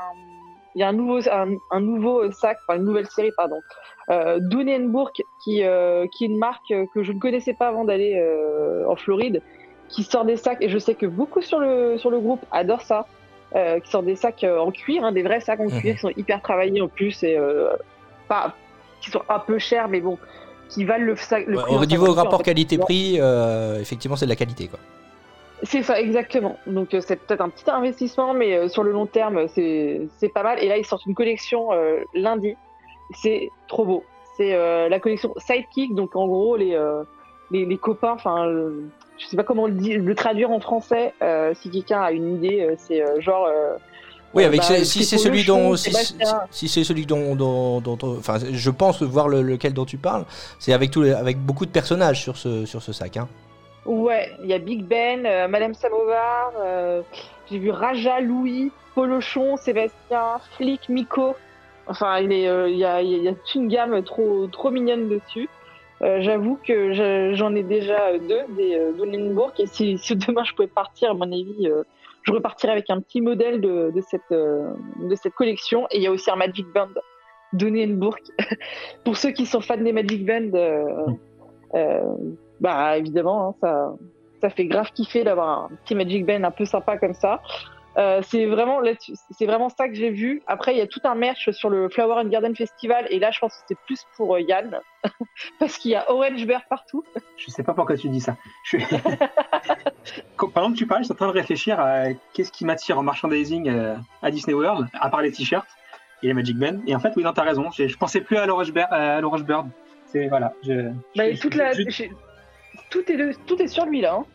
Il y a un nouveau, un, nouveau sac, enfin une nouvelle série, pardon, euh, Dunenburg, qui, qui est une marque que je ne connaissais pas avant d'aller en Floride, qui sort des sacs, et je sais que beaucoup sur le, sur le groupe adorent ça, qui sort des sacs euh, en cuir, hein, des vrais sacs en Mhm. cuir, qui sont hyper travaillés en plus, et euh, pas, qui sont un peu chers, mais bon, qui valent le, sac, le Ouais, prix Au niveau sac en rapport fait. qualité-prix, euh, effectivement, c'est de la qualité. Quoi. C'est ça, exactement. Donc euh, c'est peut-être un petit investissement, mais euh, sur le long terme, c'est c'est pas mal. Et là, ils sortent une collection euh, lundi. C'est trop beau. C'est euh, la collection Sidekick, donc en gros les euh, les, les copains. Enfin, euh, je sais pas comment le, traduire en français. euh, si quelqu'un a une idée, euh, c'est euh, genre. Oui, avec bah, si c'est celui dont, si, c'est celui dont, dont, dont- enfin, je pense voir le- lequel dont tu parles, c'est avec tous les, avec beaucoup de personnages sur ce, sur ce sac. Hein. Ouais, il y a Big Ben, Madame Samovar, j'ai vu Raja, Louis, Polochon, Sébastien, Flick, Miko. Enfin, il est, il y, a, il y a toute une gamme trop, trop mignonne dessus. Euh, J'avoue que je- j'en ai déjà deux des euh, Dunenburg et si, demain je pouvais partir, à mon avis, euh, je repartirais avec un petit modèle de, cette, euh, collection. Et il y a aussi un Magic Band Dunenburg. Pour ceux qui sont fans des Magic Band, euh, euh, bah évidemment, hein, ça fait grave kiffer d'avoir un petit Magic Band un peu sympa comme ça. Euh, c'est vraiment c'est vraiment ça que j'ai vu. Après, il y a tout un merch sur le Flower and Garden Festival et là, je pense que c'est plus pour euh, Yann parce qu'il y a Orange Bear partout. Je sais pas pourquoi tu dis ça. Je suis... Pendant que tu parles, je suis en train de réfléchir à qu'est-ce qui m'attire en merchandising euh, à Disney World, à part les t-shirts et les Magic Ben. Et en fait, oui, non, t'as raison. Je, je pensais plus à l'Orange Bear- à l'Orange Bird. C'est voilà. Je, Bah, je- toute la, je- j'ai- tout est de- tout est sur lui là. hein.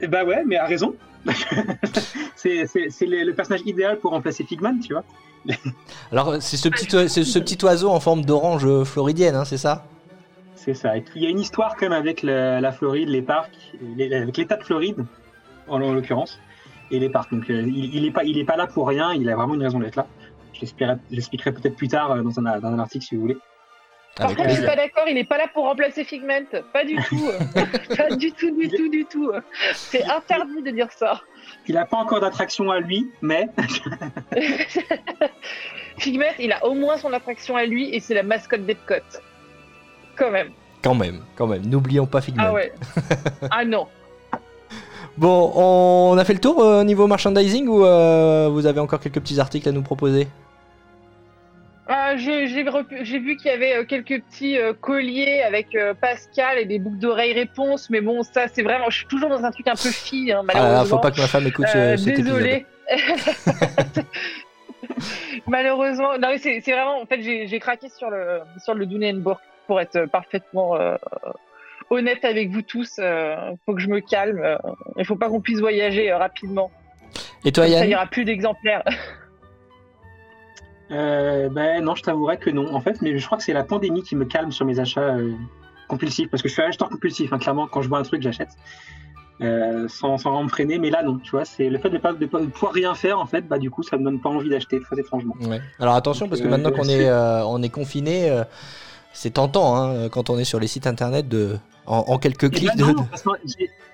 Eh Bah ouais, mais à raison. c'est le, le personnage idéal pour remplacer Figman, tu vois. Alors, c'est ce petit, ce oiseau en forme d'orange floridienne, hein, c'est ça? C'est ça. Et puis, il y a une histoire quand même avec la Floride, les parcs, les- avec l'État de Floride, en, en l'occurrence, et les parcs. Donc, euh, il, il est pas, il est pas là pour rien. Il a vraiment une raison d'être là. Je l'expliquerai- peut-être plus tard euh, dans un, dans un article si vous voulez. Par contre, je suis pas d'accord, il est pas là pour remplacer Figment. Pas du tout. pas du tout, du tout, du tout. C'est interdit de dire ça. Il n'a pas encore d'attraction à lui, mais Figment, il a au moins son attraction à lui et c'est la mascotte d'Epcot. Quand même. Quand même, quand même. N'oublions pas Figment. Ah ouais. ah non. Bon, on a fait le tour euh, niveau merchandising ou euh, vous avez encore quelques petits articles à nous proposer? Ah, je- J'ai vu qu'il y avait euh, quelques petits euh, colliers avec euh, Pascal et des boucles d'oreilles réponse, mais bon, ça c'est vraiment. Je suis toujours dans un truc un peu fille, hein, Ah, malheureusement. faut pas que ma femme écoute ce- Euh, cet épisode. désolé. Malheureusement, non, mais c'est vraiment. En fait, j'ai craqué sur le sur le Dunenburg pour être parfaitement euh, honnête avec vous tous. euh, faut que je me calme. Il faut pas qu'on puisse voyager rapidement. Et toi, Comme ça, Yann? aura plus d'exemplaires. euh, ben non, je t'avouerai que non. En fait, mais je crois que c'est la pandémie qui me calme sur mes achats euh, compulsifs, parce que je suis un acheteur compulsif. hein, clairement, quand je vois un truc, j'achète. Euh, sans, sans me freiner, mais là non, tu vois, c'est le fait de pas de, pas- de pouvoir rien faire en fait, bah du coup ça me donne pas envie d'acheter très étrangement. Ouais. Alors attention, parce que maintenant qu'on est, on est confiné, c'est tentant hein, quand on est sur les sites internet de, en, en quelques clics. ben de-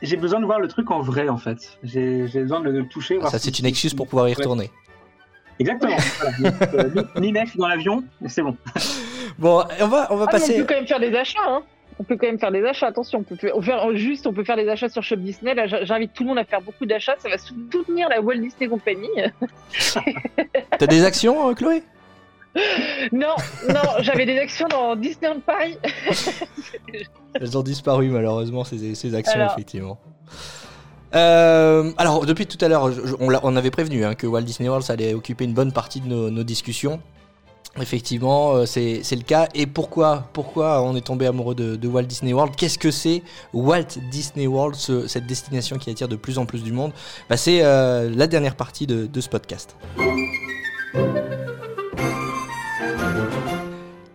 j'ai- besoin de voir le truc en vrai en fait. J'ai besoin de le toucher. voir Ça, c'est une excuse pour pouvoir y Ouais. Exactement. voilà. Donc, euh, ni- mec dans l'avion, c'est bon. Bon, on va, on va Ah, mais on passer. peut quand même faire des achats. Hein. On peut quand même faire des achats. Attention, on peut faire, juste, on peut faire des achats sur Shop Disney. Là, j'invite tout le monde à faire beaucoup d'achats. Ça va soutenir la Walt Disney Company. T'as des actions, euh, Chloé? Non, non, j'avais des actions dans Disneyland Paris. Elles ont disparu malheureusement ces, ces actions Alors. effectivement. Euh, alors, depuis tout à l'heure, on, avait prévenu hein, que Walt Disney World ça allait occuper une bonne partie de nos, discussions. Effectivement, euh, c'est le cas. Et pourquoi, pourquoi on est tombé amoureux de, Walt Disney World? Qu'est-ce que c'est Walt Disney World, ce- cette destination qui attire de plus en plus du monde? Bah, C'est euh, la dernière partie de, de ce podcast.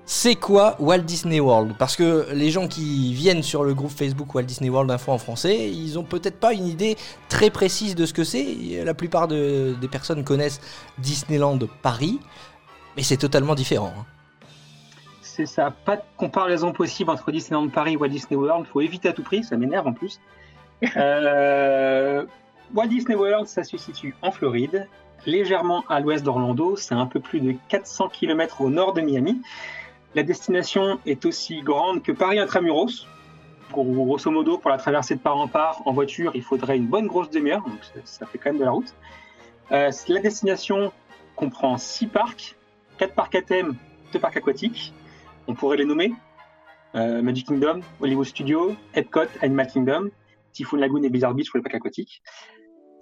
C'est quoi Walt Disney World? Parce que les gens qui viennent sur le groupe Facebook Walt Disney World Info en français, ils ont peut-être pas une idée très précise de ce que c'est. La plupart de- des personnes connaissent Disneyland Paris, mais c'est totalement différent. hein. C'est ça, pas de comparaison possible entre Disneyland Paris et Walt Disney World. faut éviter à tout prix, ça m'énerve en plus. Euh, Walt Disney World, ça se situe en Floride, légèrement à l'ouest d'Orlando. C'est un peu plus de 400 km au nord de Miami. La destination est aussi grande que Paris intramuros. Grosso modo, pour la traversée de part en part en voiture, il faudrait une bonne grosse demi-heure, donc ça, fait quand même de la route. Euh, la destination comprend six parcs, quatre parcs à thème, deux parcs aquatiques. On pourrait les nommer euh, Magic Kingdom, Hollywood Studios, Epcot, Animal Kingdom, Typhoon Lagoon et Blizzard Beach pour les parcs aquatiques.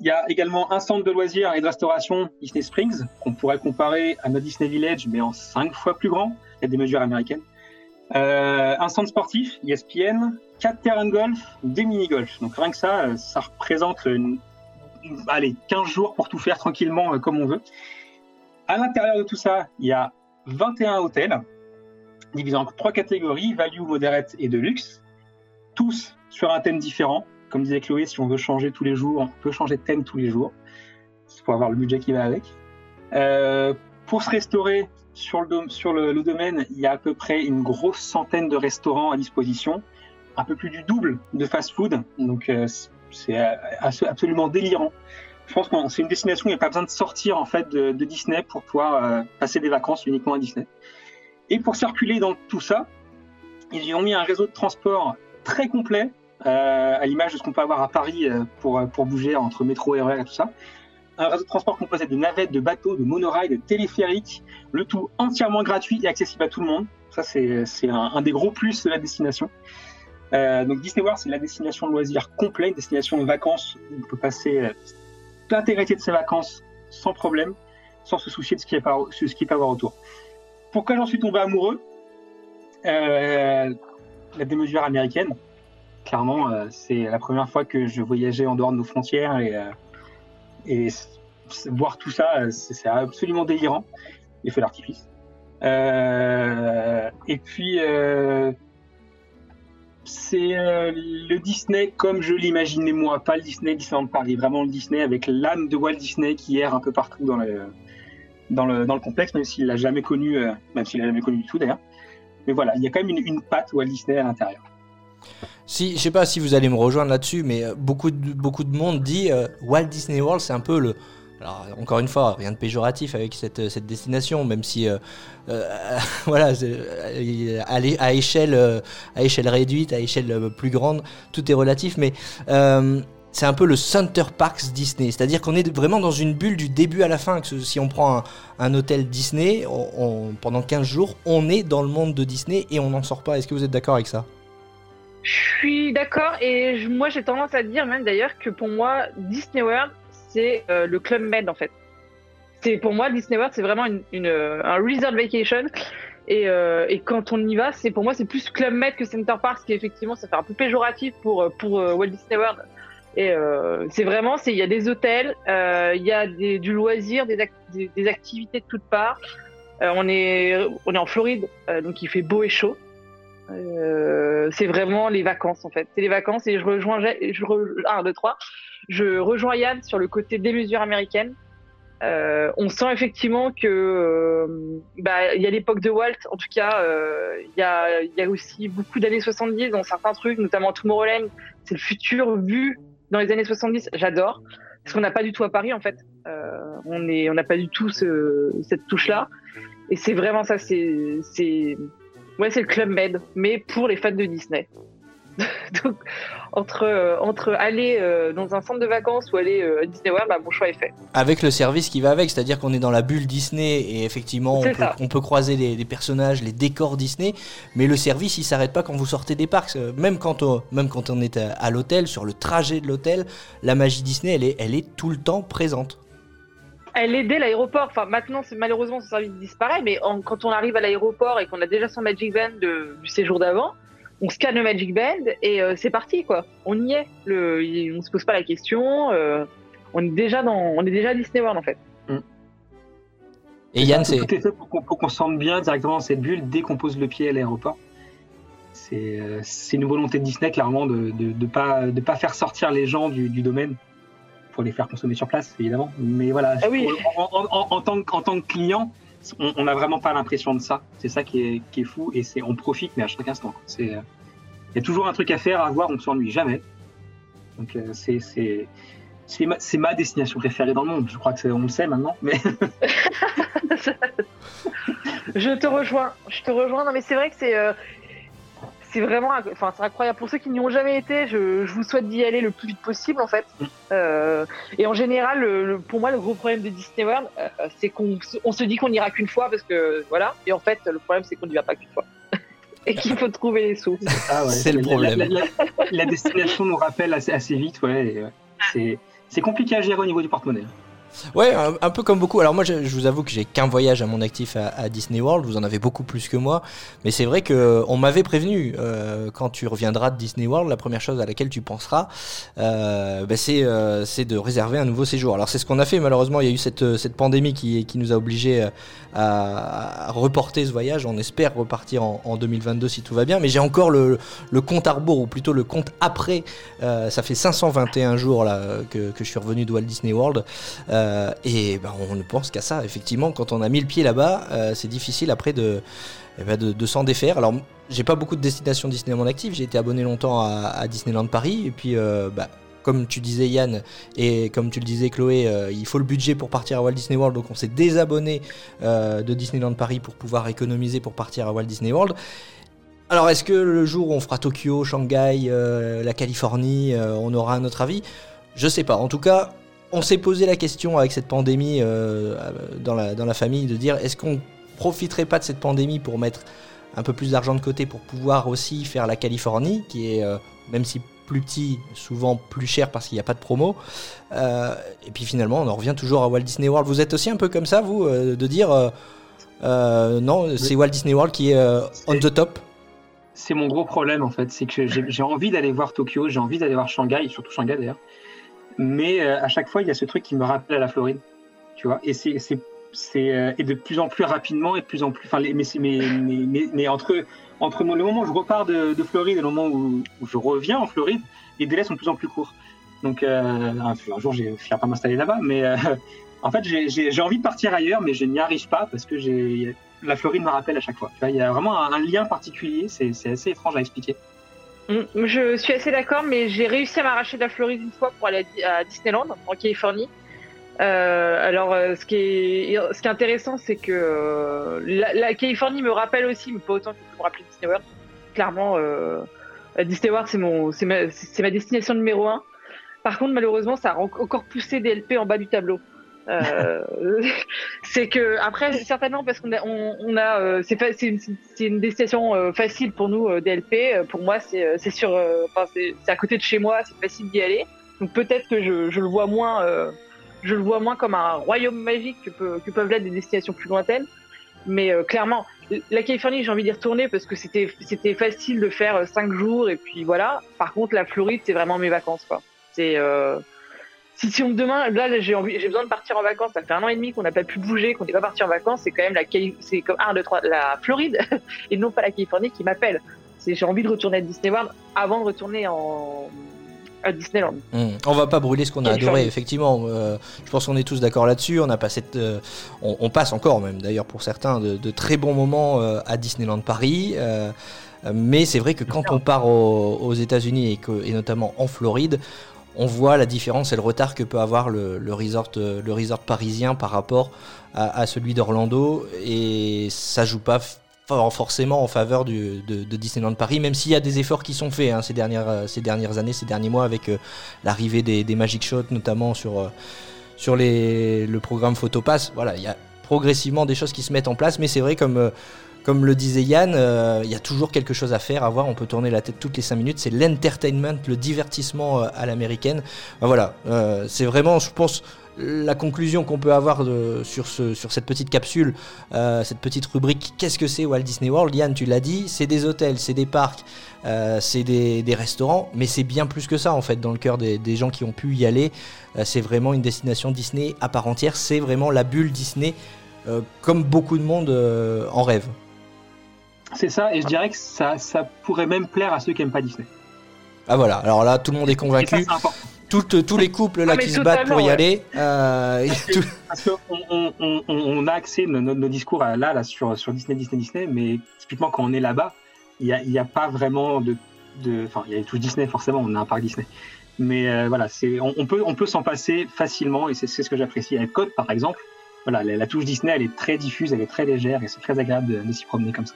Il y a également un centre de loisirs et de restauration Disney Springs qu'on pourrait comparer à notre Disney Village mais en cinq fois plus grand. Il y a des mesures américaines. Euh, un centre sportif, ESPN, quatre terrains de golf, deux mini-golf. Donc rien que ça, euh, ça représente une- allez, 15 jours pour tout faire tranquillement euh, comme on veut. À l'intérieur de tout ça, il y a 21 hôtels divisés en trois catégories, value, moderate et de luxe, tous sur un thème différent. Comme disait Chloé, si on veut changer tous les jours, on peut changer de thème tous les jours. Il faut avoir le budget qui va avec. Euh, pour se restaurer sur, le, domaine, il y a à peu près une grosse centaine de restaurants à disposition, un peu plus du double de fast-food. Donc euh, c'est abso- absolument délirant. Je pense que c'est une destination où il n'y a pas besoin de sortir en fait de, de Disney pour pouvoir euh, passer des vacances uniquement à Disney. Et pour circuler dans tout ça, ils y ont mis un réseau de transport très complet, euh, à l'image de ce qu'on peut avoir à Paris euh, pour, pour bouger entre métro, RER et tout ça. Un réseau de transport composé de navettes, de bateaux, de monorails, de téléphériques, le tout entièrement gratuit et accessible à tout le monde. Ça, c'est un, un des gros plus de la destination. Euh, donc Disney World, c'est la destination de loisirs complet, une destination de vacances où on peut passer euh, l'intégralité de ses vacances sans problème, sans se soucier de ce qu'il y a par- ce qu'il peut y avoir autour. Pourquoi j'en suis tombé amoureux? Euh, La démesure américaine. Clairement, euh, c'est la première fois que je voyageais en dehors de nos frontières et, euh, voir tout ça, euh, c'est absolument délirant. Les feux d'artifice. Euh, et puis, c'est le Disney comme je l'imaginais moi, pas le Disney Disneyland Paris, vraiment le Disney avec l'âme de Walt Disney qui erre un peu partout dans le, dans le, dans le complexe, même s'il l'a jamais connu, même s'il l'a jamais connu du tout d'ailleurs. Mais voilà, il y a quand même une, une patte Walt Disney à l'intérieur. Si, je sais pas si vous allez me rejoindre là-dessus, mais euh, beaucoup de, beaucoup de monde dit euh, Walt Disney World, c'est un peu le. Alors, encore une fois, rien de péjoratif avec cette, euh, destination, même si, voilà, à, échelle, à échelle réduite, à échelle plus grande, tout est relatif, mais c'est un peu le Center Parks Disney, c'est-à-dire qu'on est vraiment dans une bulle du début à la fin. Si on prend un, hôtel Disney, pendant 15 jours, on est dans le monde de Disney et on n'en sort pas. Est-ce que vous êtes d'accord avec ça? Je suis d'accord et moi j'ai tendance à dire même d'ailleurs que pour moi Disney World c'est euh, le Club Med en fait. C'est pour moi Disney World c'est vraiment une, euh, un resort vacation et, euh, et quand on y va c'est pour moi c'est plus Club Med que Center Parks qui effectivement ça fait un peu péjoratif pour pour Walt Disney World. Et c'est vraiment il y a des hôtels, il y a du loisir, des, des, activités de toutes parts. On est on est en Floride donc il fait beau et chaud. Euh, c'est vraiment les vacances en fait. C'est les vacances et je rejoins, je re, 1, 2, 3. Je rejoins Yann sur le côté des mesures américaines. Euh, on sent effectivement que euh, bah, il y a l'époque de Walt, en tout cas, euh, il y, a, y a aussi beaucoup d'années 70 dans certains trucs, notamment Tomorrowland. C'est le futur vu dans les années 70. J'adore parce qu'on n'a pas du tout à Paris en fait. On est, on n'a pas du tout ce, cette touche là. Et c'est vraiment ça. C'est, c'est Ouais, c'est le Club Med, mais pour les fans de Disney. Donc, entre, euh, entre aller euh, dans un centre de vacances ou aller euh, à Disney World, bah, mon choix est fait. Avec le service qui va avec, c'est-à-dire qu'on est dans la bulle Disney et effectivement on peut, on peut croiser les, les personnages, les décors Disney, mais le service il s'arrête pas quand vous sortez des parcs. Même quand on, même quand on est à, à l'hôtel, sur le trajet de l'hôtel, la magie Disney elle est, elle est tout le temps présente. Elle est dès l'aéroport. Enfin, maintenant, c'est- malheureusement, ce service disparaît, mais en- quand on arrive à l'aéroport et qu'on a déjà son Magic Band de- du séjour d'avant, on scanne le Magic Band et euh, c'est parti, quoi. On y est. Le, il- on se pose pas la question. euh, on est déjà dans, on est déjà à Disney World en fait. Et Yann, c'est Tout est fait pour qu'on se sente bien directement dans cette bulle dès qu'on pose le pied à l'aéroport. C'est euh, une volonté de Disney, clairement, de ne de, de pas, de pas faire sortir les gens du, du domaine pour les faire consommer sur place, évidemment. Mais voilà, Ah oui. pour- en, en- en tant, que- en tant que client, on n'a vraiment pas l'impression de ça. C'est ça qui est, qui est fou et c'est on profite, mais à chaque instant. C'est, euh, Il y a toujours un truc à faire, à voir, on ne s'ennuie jamais. Donc euh, c'est ma, ma destination préférée dans le monde. Je crois que c'est- on le sait maintenant, mais Je te rejoins. Je te rejoins. Non, mais c'est vrai que c'est. euh, c'est vraiment, enfin, c'est incroyable. Pour ceux qui n'y ont jamais été, je, je vous souhaite d'y aller le plus vite possible, en fait. Euh, et en général, le- le- pour moi, le gros problème de Disney World, euh, c'est qu'on se- on se dit qu'on ira qu'une fois parce que voilà. Et en fait, le problème, c'est qu'on n'y va pas qu'une fois. et qu'il faut trouver les sous. Ah ouais, C'est le problème. La, la- la- la destination nous rappelle assez, assez vite, ouais. C'est, c'est compliqué à gérer au niveau du porte-monnaie. Ouais, un, peu comme beaucoup. Alors moi, je, vous avoue que j'ai qu'un voyage à mon actif à, Disney World. Vous en avez beaucoup plus que moi, mais c'est vrai que on m'avait prévenu euh, quand tu reviendras de Disney World, la première chose à laquelle tu penseras, euh, bah, c'est euh, de réserver un nouveau séjour. Alors c'est ce qu'on a fait. Malheureusement, il y a eu cette pandémie qui nous a obligés euh, à, reporter ce voyage. On espère repartir en, en 2022 si tout va bien. Mais j'ai encore le compte à rebours ou plutôt le compte après. Euh, ça fait 521 jours que je suis revenu de Walt Disney World. Euh, et ben, on ne pense qu'à ça, effectivement. Quand on a mis le pied là-bas, euh, c'est difficile après de, eh ben, de, de s'en défaire. Alors, j'ai pas beaucoup de destinations Disney à mon actif. J'ai été abonné longtemps à, Disneyland Paris. Et puis, euh, bah, comme tu disais Yann et comme tu le disais Chloé, euh, il faut le budget pour partir à Walt Disney World. Donc, on s'est désabonné euh, de Disneyland Paris pour pouvoir économiser pour partir à Walt Disney World. Alors, est-ce que le jour où on fera Tokyo, Shanghai, euh, la Californie, euh, on aura un autre avis? Je sais pas. En tout cas, on s'est posé la question avec cette pandémie euh, dans, la, dans la famille de dire est-ce qu'on profiterait pas de cette pandémie pour mettre un peu plus d'argent de côté pour pouvoir aussi faire la Californie, qui est, euh, même si plus petit, souvent plus cher parce qu'il n'y a pas de promo. Euh, et puis finalement, on en revient toujours à Walt Disney World. Vous êtes aussi un peu comme ça, vous, euh, de dire non, c'est Walt Disney World qui est on the top? C'est mon gros problème, en fait. C'est que j'ai, j'ai envie d'aller voir Tokyo, j'ai envie d'aller voir Shanghai, surtout Shanghai d'ailleurs. Mais euh, à chaque fois, il y a ce truc qui me rappelle à la Floride. Tu vois, et c'est. euh, et de plus en plus rapidement et de plus en plus enfin mais mais, mais, mais, entre entre le moment où je repars de, de Floride et le moment où, je reviens en Floride les délais sont de plus en plus courts donc euh, un, jour j'ai fini par m'installer là-bas mais euh, en fait j'ai- envie de partir ailleurs mais je n'y arrive pas parce que j'ai la Floride me rappelle à chaque fois tu vois il y a vraiment un, un lien particulier c'est assez étrange à expliquer Je suis assez d'accord, mais j'ai réussi à m'arracher de la Floride une fois pour aller à Di- à Disneyland, en Californie. Euh, alors, euh, ce qui est, ce qui est intéressant, c'est que euh, la, la Californie me rappelle aussi, mais pas autant que me rappeler Disney World. Clairement, euh, Disney World, c'est mon, c'est ma, ma destination numéro un. Par contre, malheureusement, ça a en- encore poussé DLP en bas du tableau. Euh, c'est que après certainement parce qu'on a on, on a euh, c'est une, une destination euh, facile pour nous euh, DLP pour moi c'est c'est sur enfin c'est à côté de chez moi c'est facile d'y aller. Donc peut-être que je, je le vois moins euh, je le vois moins comme un royaume magique que, peut- que peuvent l'être des destinations plus lointaines. Mais euh, clairement la Californie j'ai envie d'y retourner parce que c'était c'était facile de faire cinq jours et puis voilà. Par contre la Floride c'est vraiment mes vacances quoi. C'est euh, si, si on me demande, là, là, j'ai envie, j'ai besoin de partir en vacances. Ça fait un an et demi qu'on n'a pas pu bouger, qu'on n'est pas parti en vacances. C'est quand même la, c'est comme un, deux, trois, la Floride et non pas la Californie qui m'appelle. C'est, j'ai envie de retourner à Disney World avant de retourner en, à Disneyland. Hmm. On va pas brûler ce qu'on a adoré, famille. effectivement. Euh, je pense qu'on est tous d'accord là-dessus. On a passé, de- on, on passe encore même, d'ailleurs pour certains, de, de très bons moments euh, à Disneyland Paris. Euh, euh, mais c'est vrai que quand on part aux, aux États-Unis et, que- et notamment en Floride, on voit la différence et le retard que peut avoir le, resort, parisien par rapport à, celui d'Orlando. Et ça joue pas forcément en faveur de, de Disneyland Paris, même s'il y a des efforts qui sont faits hein, ces, dernières, années, ces derniers mois, avec euh, l'arrivée des, Magic Shots, notamment sur, euh, le programme Photopass. Voilà, il y a progressivement des choses qui se mettent en place, mais c'est vrai, comme, euh, comme le disait Yann, euh, il y a toujours quelque chose à faire, à voir. On peut tourner la tête toutes les 5 minutes. C'est l'entertainment, le divertissement euh, à l'américaine. Ben voilà, euh, c'est vraiment, je pense, la conclusion qu'on peut avoir sur, ce, sur cette petite capsule, cette petite rubrique Qu'est-ce que c'est Walt Disney World? Yann, tu l'as dit, c'est des hôtels, c'est des parcs, c'est des, restaurants, mais c'est bien plus que ça en fait dans le cœur des, gens qui ont pu y aller. C'est vraiment une destination Disney à part entière, c'est vraiment la bulle Disney comme beaucoup de monde en rêve. C'est ça, et je dirais que ça, ça pourrait même plaire à ceux qui aiment pas Disney. Ah voilà, alors là tout le monde est Et ça, convaincu, tous les couples là Ah, qui se battent pour y aller, euh, et tout- Parce qu'on on, a axé nos, nos- nos discours à- là, là sur, sur Disney, Disney, Disney, mais typiquement quand on est là-bas, il n'y a, y a pas vraiment de. de- Enfin, il y a tout Disney, forcément, on a un parc Disney. Mais euh, voilà, c'est, on, on peut, on peut s'en passer facilement, et c'est c'est ce que j'apprécie. Avec Code, par exemple, voilà, la, la touche Disney, elle est très diffuse, elle est très légère, et c'est très agréable de, de s'y promener comme ça.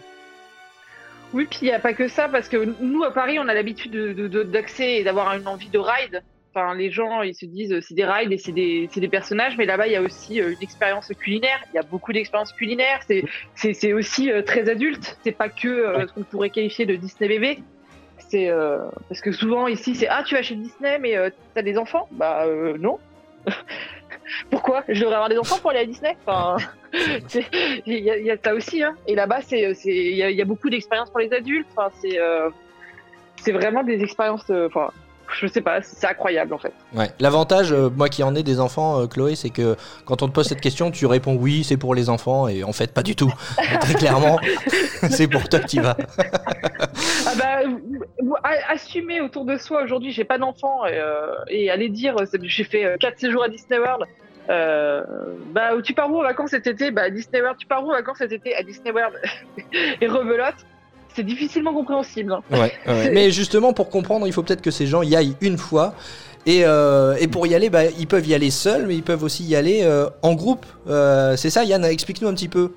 Oui, puis il n'y a pas que ça, parce que nous, à Paris, on a l'habitude de, de- de- d'accès et d'avoir une envie de ride. Enfin, les gens, ils se disent, euh, c'est des rides et c'est des, des personnages, mais là-bas, il y a aussi euh, une expérience culinaire. Il y a beaucoup d'expériences culinaires. C'est, aussi euh, très adulte. C'est pas que euh, ce qu'on pourrait qualifier de Disney bébé. C'est euh, parce que souvent ici, c'est ah, tu vas chez Disney, mais euh, t'as des enfants? Bah euh, non. Pourquoi Je devrais avoir des enfants pour aller à Disney Enfin, il y, a- il y a ça aussi. Hein. Et là-bas, c'est, c'est, il y, a- il y a beaucoup d'expériences pour les adultes. Enfin, c'est, euh, c'est vraiment des expériences. euh, Enfin, je sais pas, c'est incroyable en fait. Ouais. L'avantage, euh, moi qui en ai des enfants, euh, Chloé, c'est que quand on te pose cette question, tu réponds oui, c'est pour les enfants, et en fait, pas du tout. Très clairement, c'est pour toi que tu vas. Ah bah, assumer autour de soi aujourd'hui, j'ai pas d'enfant et, euh, et aller dire j'ai fait euh, quatre séjours à Disney World. Bah, tu pars où en vacances cet été? Bah, à Disney World. Tu pars où en vacances cet été? À Disney World. et rebelote, c'est difficilement compréhensible. hein. Ouais, ouais. Mais justement, pour comprendre, il faut peut-être que ces gens y aillent une fois. Et, euh, et pour y aller, bah, ils peuvent y aller seuls, mais ils peuvent aussi y aller euh, en groupe. Euh, c'est ça, Yann, explique-nous un petit peu.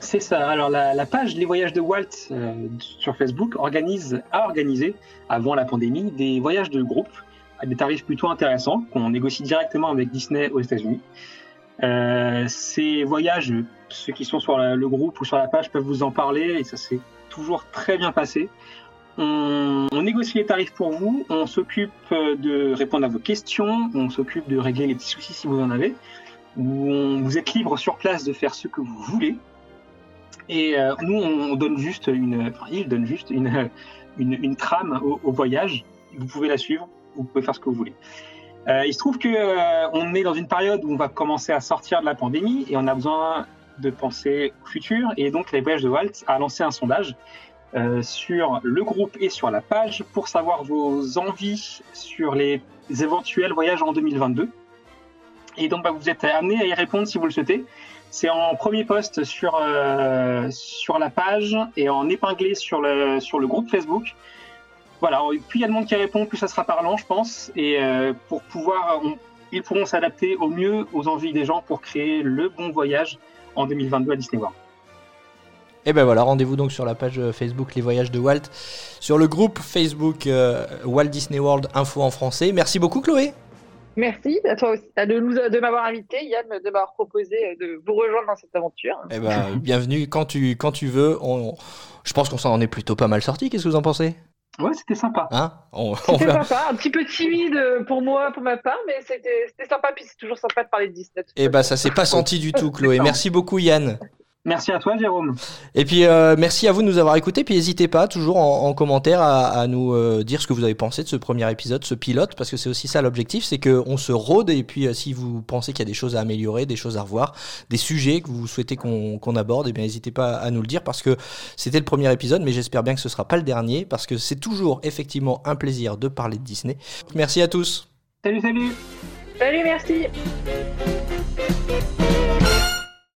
C'est ça. Alors la, la page Les Voyages de Walt euh, sur Facebook organise, a organisé avant la pandémie des voyages de groupe à des tarifs plutôt intéressants qu'on négocie directement avec Disney aux États-Unis. Euh, ces voyages, ceux qui sont sur le groupe ou sur la page peuvent vous en parler et ça s'est toujours très bien passé. On, négocie les tarifs pour vous, on s'occupe euh, de répondre à vos questions, on s'occupe de régler les petits soucis si vous en avez. Vous êtes libre sur place de faire ce que vous voulez. Et euh, nous, on donne juste une, enfin, il donne juste une, une, trame au, voyage. Vous pouvez la suivre, vous pouvez faire ce que vous voulez. Euh, il se trouve que on est dans une période où on va commencer à sortir de la pandémie et on a besoin de penser au futur. Et donc, les voyages de Walt a lancé un sondage euh, sur le groupe et sur la page pour savoir vos envies sur les éventuels voyages en 2022. Et donc, bah, vous êtes amené à y répondre si vous le souhaitez. C'est en premier post sur, euh, sur la page et en épinglé sur le, sur le groupe Facebook. Voilà, plus il y a de monde qui répond, plus ça sera parlant, je pense. Et euh, pour pouvoir, ils pourront s'adapter au mieux aux envies des gens pour créer le bon voyage en 2022 à Disney World. Et ben voilà, rendez-vous donc sur la page euh, Facebook Les Voyages de Walt, sur le groupe Facebook euh, Walt Disney World Info en français. Merci beaucoup, Chloé. Merci à toi aussi de, de m'avoir invité, Yann, de m'avoir proposé euh, de vous rejoindre dans cette aventure. Eh ben, bienvenue quand tu, quand tu veux. On- je pense qu'on s'en est plutôt pas mal sorti. Qu'est-ce que vous en pensez? Ouais, c'était sympa. Hein on, on C'était sympa, un petit peu timide pour moi, pour ma part, mais c'était c'était sympa, puis c'est toujours sympa de parler de Disney. Eh ben, façon. ça s'est pas senti du tout, Chloé. Merci beaucoup, Yann. Merci à toi, Jérôme. Et puis, euh, merci à vous de nous avoir écoutés. Puis, n'hésitez pas, toujours en, en commentaire, à, à nous euh, dire ce que vous avez pensé de ce premier épisode, ce pilote, parce que c'est aussi ça l'objectif, c'est qu'on se rôde. Et puis, euh, si vous pensez qu'il y a des choses à améliorer, des choses à revoir, des sujets que vous souhaitez qu'on aborde, eh bien, n'hésitez pas à nous le dire, parce que c'était le premier épisode, mais j'espère bien que ce sera pas le dernier, parce que c'est toujours effectivement un plaisir de parler de Disney. Merci à tous. Salut, salut Salut, merci